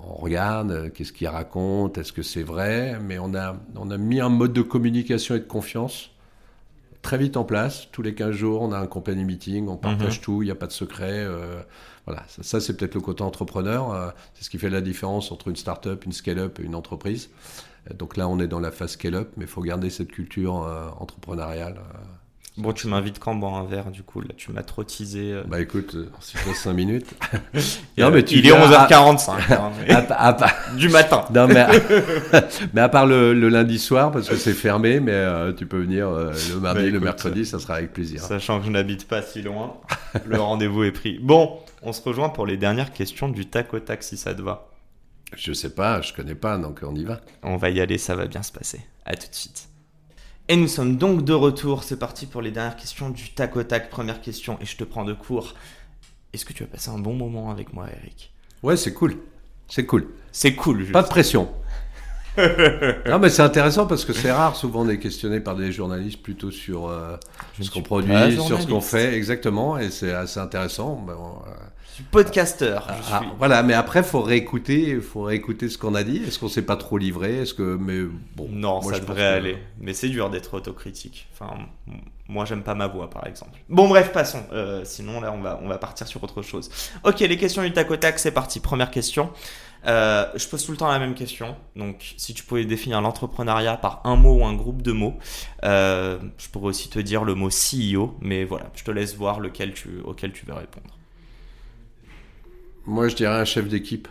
on regarde, qu'est-ce qu'il raconte, est-ce que c'est vrai, mais on a, on a mis un mode de communication et de confiance très vite en place. Tous les 15 jours, on a un company meeting, on partage mhm. tout, il n'y a pas de secret. voilà, ça, c'est peut-être le côté entrepreneur. c'est ce qui fait la différence entre une start-up, une scale-up et une entreprise. Donc là, on est dans la phase scale-up, mais il faut garder cette culture euh, entrepreneuriale. Euh. Bon, tu m'invites quand boire un verre, du coup, là, tu m'as trop teasé. Euh. Bah écoute, si je 5 minutes. non, mais tu il est 11h45. Hein, du matin. Non, mais, mais à part le, lundi soir, parce que c'est fermé, mais tu peux venir le mardi, bah, le mercredi, ça sera avec plaisir. Sachant que je n'habite pas si loin, le rendez-vous est pris. Bon, on se rejoint pour les dernières questions du tac au tac, si ça te va. Je sais pas, je connais pas, donc on y va. On va y aller, ça va bien se passer. À tout de suite. Et nous sommes donc de retour. C'est parti pour les dernières questions du tac au tac. Première question, et je te prends de court. Est-ce que tu as passé un bon moment avec moi, Eric? Ouais, c'est cool. C'est cool. C'est cool. Juste. Pas de pression. non, mais c'est intéressant parce que c'est rare. Souvent, on est questionné par des journalistes plutôt sur euh, ce qu'on produit, sur ce qu'on fait, exactement. Et c'est assez intéressant. Ben, euh, podcasteur. Ah, ah, voilà, mais après, faut réécouter, faut réécouter ce qu'on a dit. Est-ce qu'on s'est pas trop livré? Est-ce que, mais bon. Non, ça devrait aller. Mais c'est dur d'être autocritique. Enfin, moi, j'aime pas ma voix, par exemple. Bon, bref, passons. Euh, sinon, là, on va, on va partir sur autre chose. Ok, les questions du tac au tac, c'est parti. Première question. Euh, je pose tout le temps la même question. Donc, si tu pouvais définir l'entrepreneuriat par un mot ou un groupe de mots, euh, je pourrais aussi te dire le mot CEO, mais voilà, je te laisse voir lequel tu, auquel tu veux répondre. Moi, je dirais un chef d'équipe.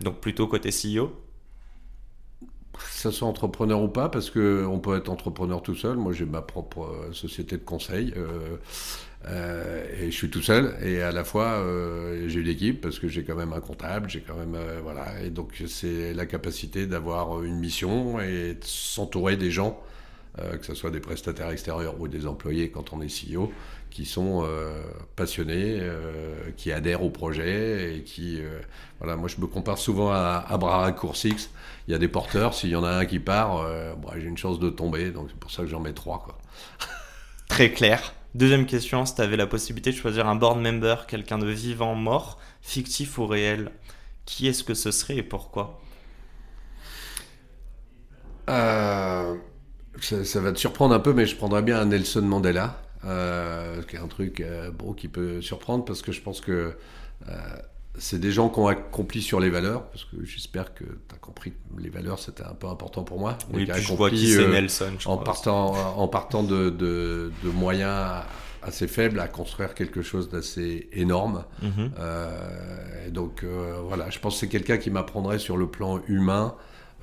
Donc plutôt côté CEO que ça soit entrepreneur ou pas, parce qu'on peut être entrepreneur tout seul. Moi, j'ai ma propre euh, société de conseil euh, euh, et je suis tout seul. Et à la fois, j'ai une équipe parce que j'ai quand même un comptable, j'ai quand même voilà. Et donc, c'est la capacité d'avoir une mission et de s'entourer des gens, que ce soit des prestataires extérieurs ou des employés quand on est CEO, qui sont euh, passionnés, euh, qui adhèrent au projet et qui, euh, voilà, moi je me compare souvent à, à Coursix. Il y a des porteurs, s'il y en a un qui part, bah, j'ai une chance de tomber, donc c'est pour ça que j'en mets trois. Quoi. Très clair. Deuxième question, si tu avais la possibilité de choisir un board member, quelqu'un de vivant, mort, fictif ou réel, qui est-ce que ce serait et pourquoi? Ça, ça, va te surprendre un peu, mais je prendrais bien un Nelson Mandela. Euh, qui est un truc euh, bon, qui peut surprendre parce que je pense que euh, c'est des gens qui ont accompli sur les valeurs, parce que j'espère que tu as compris que les valeurs c'était un peu important pour moi. Oui, puis je vois qui c'est Nelson. en, partant, en partant de, de, moyens assez faibles à construire quelque chose d'assez énorme. Mhm. et donc voilà, je pense que c'est quelqu'un qui m'apprendrait sur le plan humain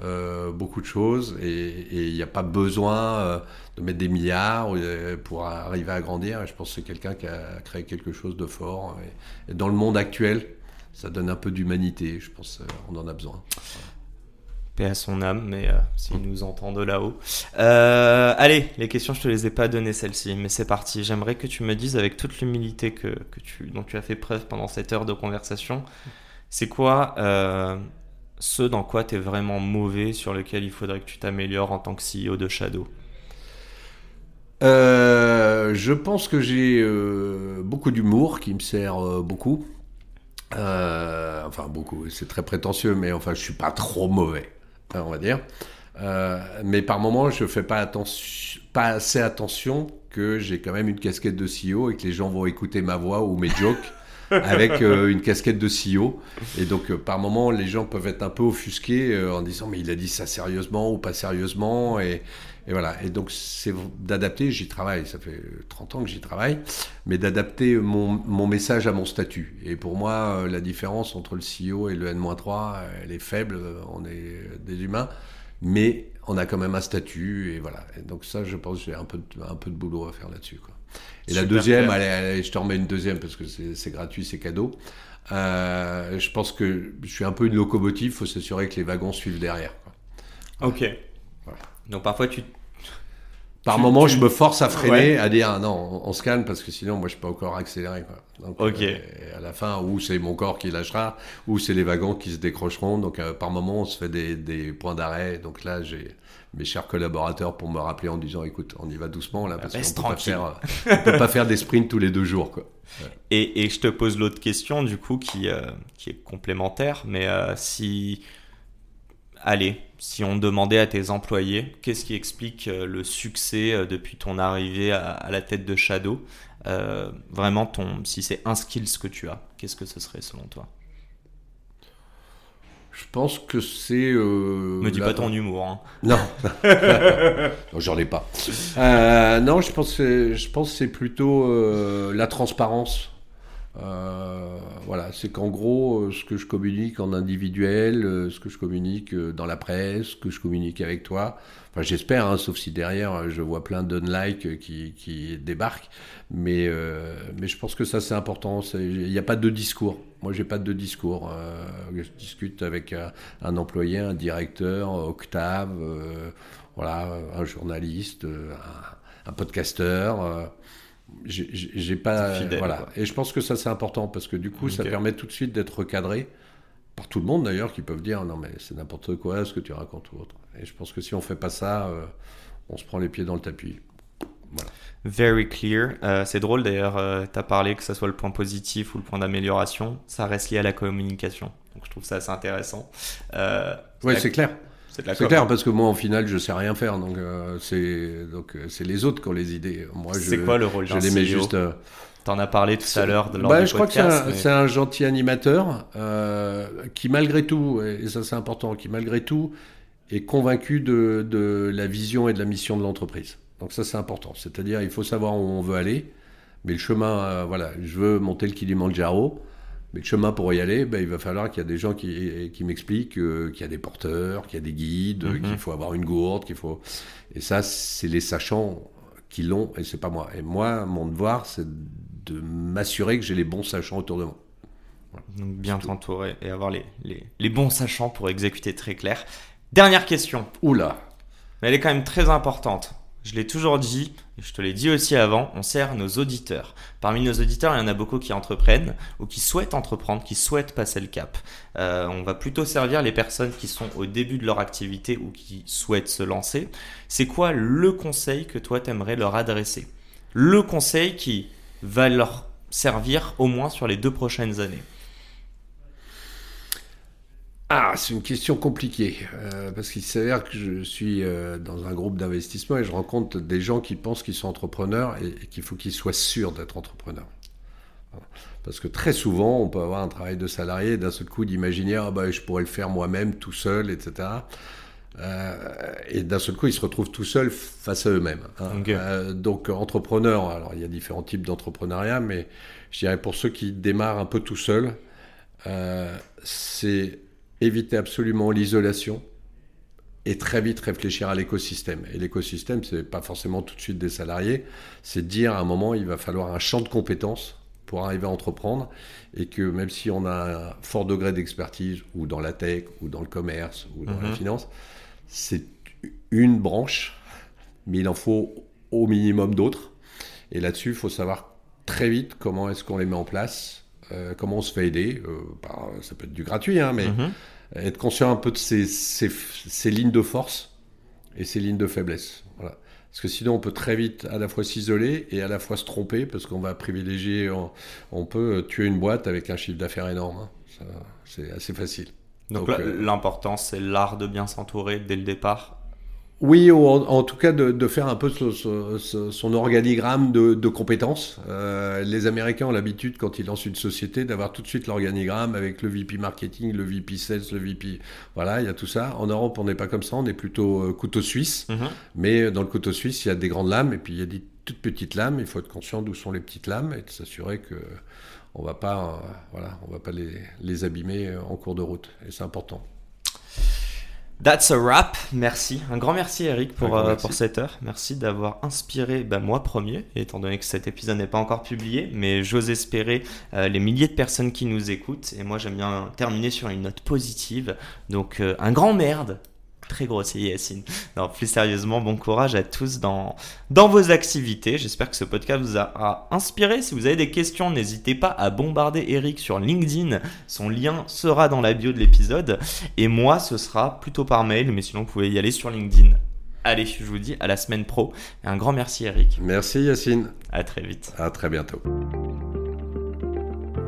euh, beaucoup de choses et il n'y a pas besoin euh, de mettre des milliards euh, pour arriver à grandir. je pense que c'est quelqu'un qui a créé quelque chose de fort. Et, dans le monde actuel, ça donne un peu d'humanité. Je pense qu'on en a besoin. Paix à son âme, mais s'il nous entend de là-haut. allez, les questions, je te les ai pas données celles-ci, mais c'est parti. J'aimerais que tu me dises avec toute l'humilité que, que, tu, dont tu as fait preuve pendant cette heure de conversation, c'est quoi ce dans quoi tu es vraiment mauvais, sur lequel il faudrait que tu t'améliores en tant que CEO de Shadow euh, Je pense que j'ai euh, beaucoup d'humour qui me sert euh, beaucoup. enfin, beaucoup, c'est très prétentieux, mais enfin, je suis pas trop mauvais, hein, on va dire. mais par moments, je fais pas, attention, pas assez attention que j'ai quand même une casquette de CEO et que les gens vont écouter ma voix ou mes jokes. avec euh, une casquette de CEO. Et donc, euh, par moment, les gens peuvent être un peu offusqués euh, en disant, mais il a dit ça sérieusement ou pas sérieusement. Et, et voilà. Et donc, c'est d'adapter, j'y travaille, ça fait 30 ans que j'y travaille, mais d'adapter mon, mon, message à mon statut. Et pour moi, la différence entre le CEO et le N-3, elle est faible. On est des humains. Mais on a quand même un statut. Et voilà. Et donc, ça, je pense j'ai un peu, un peu de boulot à faire là-dessus. Quoi. Et la deuxième, allez, allez, je te remets une deuxième parce que c'est gratuit, c'est cadeau. Euh, je pense que je suis un peu une locomotive, il faut s'assurer que les wagons suivent derrière. Quoi. Ok. Voilà. Donc parfois tu. Par tu, moment, tu... je me force à freiner, ouais. à dire ah, non, on, se calme parce que sinon, moi, je peux encore accélérer. Quoi. Donc, ok. Euh, à la fin, ou c'est mon corps qui lâchera, ou c'est les wagons qui se décrocheront. Donc, euh, par moment, on se fait des, des points d'arrêt. Donc là, j'ai mes chers collaborateurs pour me rappeler en disant écoute, on y va doucement là parce qu'on peut, pas faire, peut pas faire des sprints tous les deux jours. Quoi. Ouais. Et, et, je te pose l'autre question du coup qui, euh, qui est complémentaire, mais euh, si, allez, si on demandait à tes employés qu'est-ce qui explique euh, le succès depuis ton arrivée à, à la tête de Shadow, vraiment ton, si c'est un skill que tu as, qu'est-ce que ce serait selon toi? Je pense que c'est. Euh, Me dis la... pas ton humour. Hein. Non. non J'en ai pas. Euh, non, je pense que je pense c'est plutôt euh, la transparence. Euh, voilà, c'est qu'en gros, euh, ce que je communique en individuel, euh, ce que je communique dans la presse, ce que je communique avec toi, enfin j'espère, hein, sauf si derrière je vois plein d'unlike qui, qui débarquent, mais, euh, mais je pense que ça c'est important, il n'y a pas de discours. Moi j'ai pas de discours. Euh, je discute avec un, un, employé, un directeur, Octave, voilà, un journaliste, un, un podcasteur j'ai pas fidèle, voilà quoi. et je pense que ça c'est important parce que du coup okay. ça permet tout de suite d'être recadré par tout le monde d'ailleurs qui peuvent dire non mais c'est n'importe quoi ce que tu racontes ou autre et je pense que si on fait pas ça euh, on se prend les pieds dans le tapis voilà. Very clear. Euh, c'est drôle d'ailleurs, euh, tu as parlé que ce soit le point positif ou le point d'amélioration, ça reste lié à la communication. Donc je trouve ça assez intéressant. Euh, oui, c'est clair. C'est clair parce que moi en finale je sais rien faire donc euh, c'est donc euh, c'est les autres qui ont les idées. Moi C'est quoi le rôle Je les mets juste. Euh, T'en as parlé tout à l'heure bah, je crois que c'est un, mais... un, gentil animateur euh, qui malgré tout et ça c'est important qui malgré tout est convaincu de, de la vision et de la mission de l'entreprise. Donc ça c'est important. C'est-à-dire il faut savoir où on veut aller, mais le chemin voilà je veux monter le Kilimanjaro. Mais le chemin pour y aller, ben, il va falloir qu'il y a des gens qui, qui m'expliquent euh, qu'il y a des porteurs, qu'il y a des guides, mm -hmm. qu'il faut avoir une gourde, qu'il faut. Et ça, c'est les sachants qui l'ont, et c'est pas moi. Et moi, mon devoir, c'est de m'assurer que j'ai les bons sachants autour de moi. Voilà. Donc bien t'entourer et avoir les, les, les, bons sachants pour exécuter très clair. Dernière question. Oula. Mais elle est quand même très importante. Je l'ai toujours dit, je te l'ai dit aussi avant, on sert nos auditeurs. Parmi nos auditeurs, il y en a beaucoup qui entreprennent ou qui souhaitent entreprendre, qui souhaitent passer le cap. Euh, on va plutôt servir les personnes qui sont au début de leur activité ou qui souhaitent se lancer. C'est quoi le conseil que toi t'aimerais leur adresser? Le conseil qui va leur servir au moins sur les deux prochaines années ah, c'est une question compliquée, euh, parce qu'il s'avère que je suis euh, dans un groupe d'investissement et je rencontre des gens qui pensent qu'ils sont entrepreneurs et, et qu'il faut qu'ils soient sûrs d'être entrepreneurs. Parce que très souvent, on peut avoir un travail de salarié et d'un seul coup d'imaginer ah bah, je pourrais le faire moi-même tout seul, etc. Euh, et d'un seul coup, ils se retrouvent tout seuls face à eux-mêmes. Hein. Okay. Euh, donc, entrepreneur, alors il y a différents types d'entrepreneuriat, mais je dirais pour ceux qui démarrent un peu tout seuls, euh, c'est éviter absolument l'isolation et très vite réfléchir à l'écosystème. Et l'écosystème, c'est pas forcément tout de suite des salariés, c'est dire à un moment, il va falloir un champ de compétences pour arriver à entreprendre et que même si on a un fort degré d'expertise ou dans la tech ou dans le commerce ou dans la finance, c'est une branche, mais il en faut au minimum d'autres. Et là-dessus, il faut savoir très vite comment est-ce qu'on les met en place, euh, comment on se fait aider. Euh, bah, ça peut être du gratuit, hein, mais -hmm. être conscient un peu de ses, ses, ses, lignes de force et ses lignes de faiblesse. Voilà. Parce que sinon, on peut très vite à la fois s'isoler et à la fois se tromper, parce qu'on va privilégier, on, on, peut tuer une boîte avec un chiffre d'affaires énorme. Hein. C'est assez facile. Donc, Donc euh, l'important, c'est l'art de bien s'entourer dès le départ Oui, ou en, tout cas de, faire un peu son, organigramme de, compétences. Euh, les Américains ont l'habitude, quand ils lancent une société, d'avoir tout de suite l'organigramme avec le VP marketing, le VP sales, le VP... Voilà, il y a tout ça. En Europe, on n'est pas comme ça, on est plutôt euh, couteau suisse. Mhm. Mais dans le couteau suisse, il y a des grandes lames et puis il y a des toutes petites lames. Il faut être conscient d'où sont les petites lames et de s'assurer que on va pas, euh, voilà, on va pas les, les abîmer en cours de route. Et c'est important. That's a wrap. Merci. Un grand merci, Eric, pour, euh, pour cette heure. Merci d'avoir inspiré ben, moi premier, étant donné que cet épisode n'est pas encore publié, mais j'ose espérer euh, les milliers de personnes qui nous écoutent. Et moi, j'aime bien terminer sur une note positive. Donc, euh, un grand merde très grossier Yacine. Non, plus sérieusement, bon courage à tous dans, dans vos activités. J'espère que ce podcast vous a, inspiré. Si vous avez des questions, n'hésitez pas à bombarder Eric sur LinkedIn. Son lien sera dans la bio de l'épisode. Et moi, ce sera plutôt par mail, mais sinon vous pouvez y aller sur LinkedIn. Allez, je vous dis à la semaine pro. Et un grand merci Eric. Merci Yacine. À très vite. À très bientôt.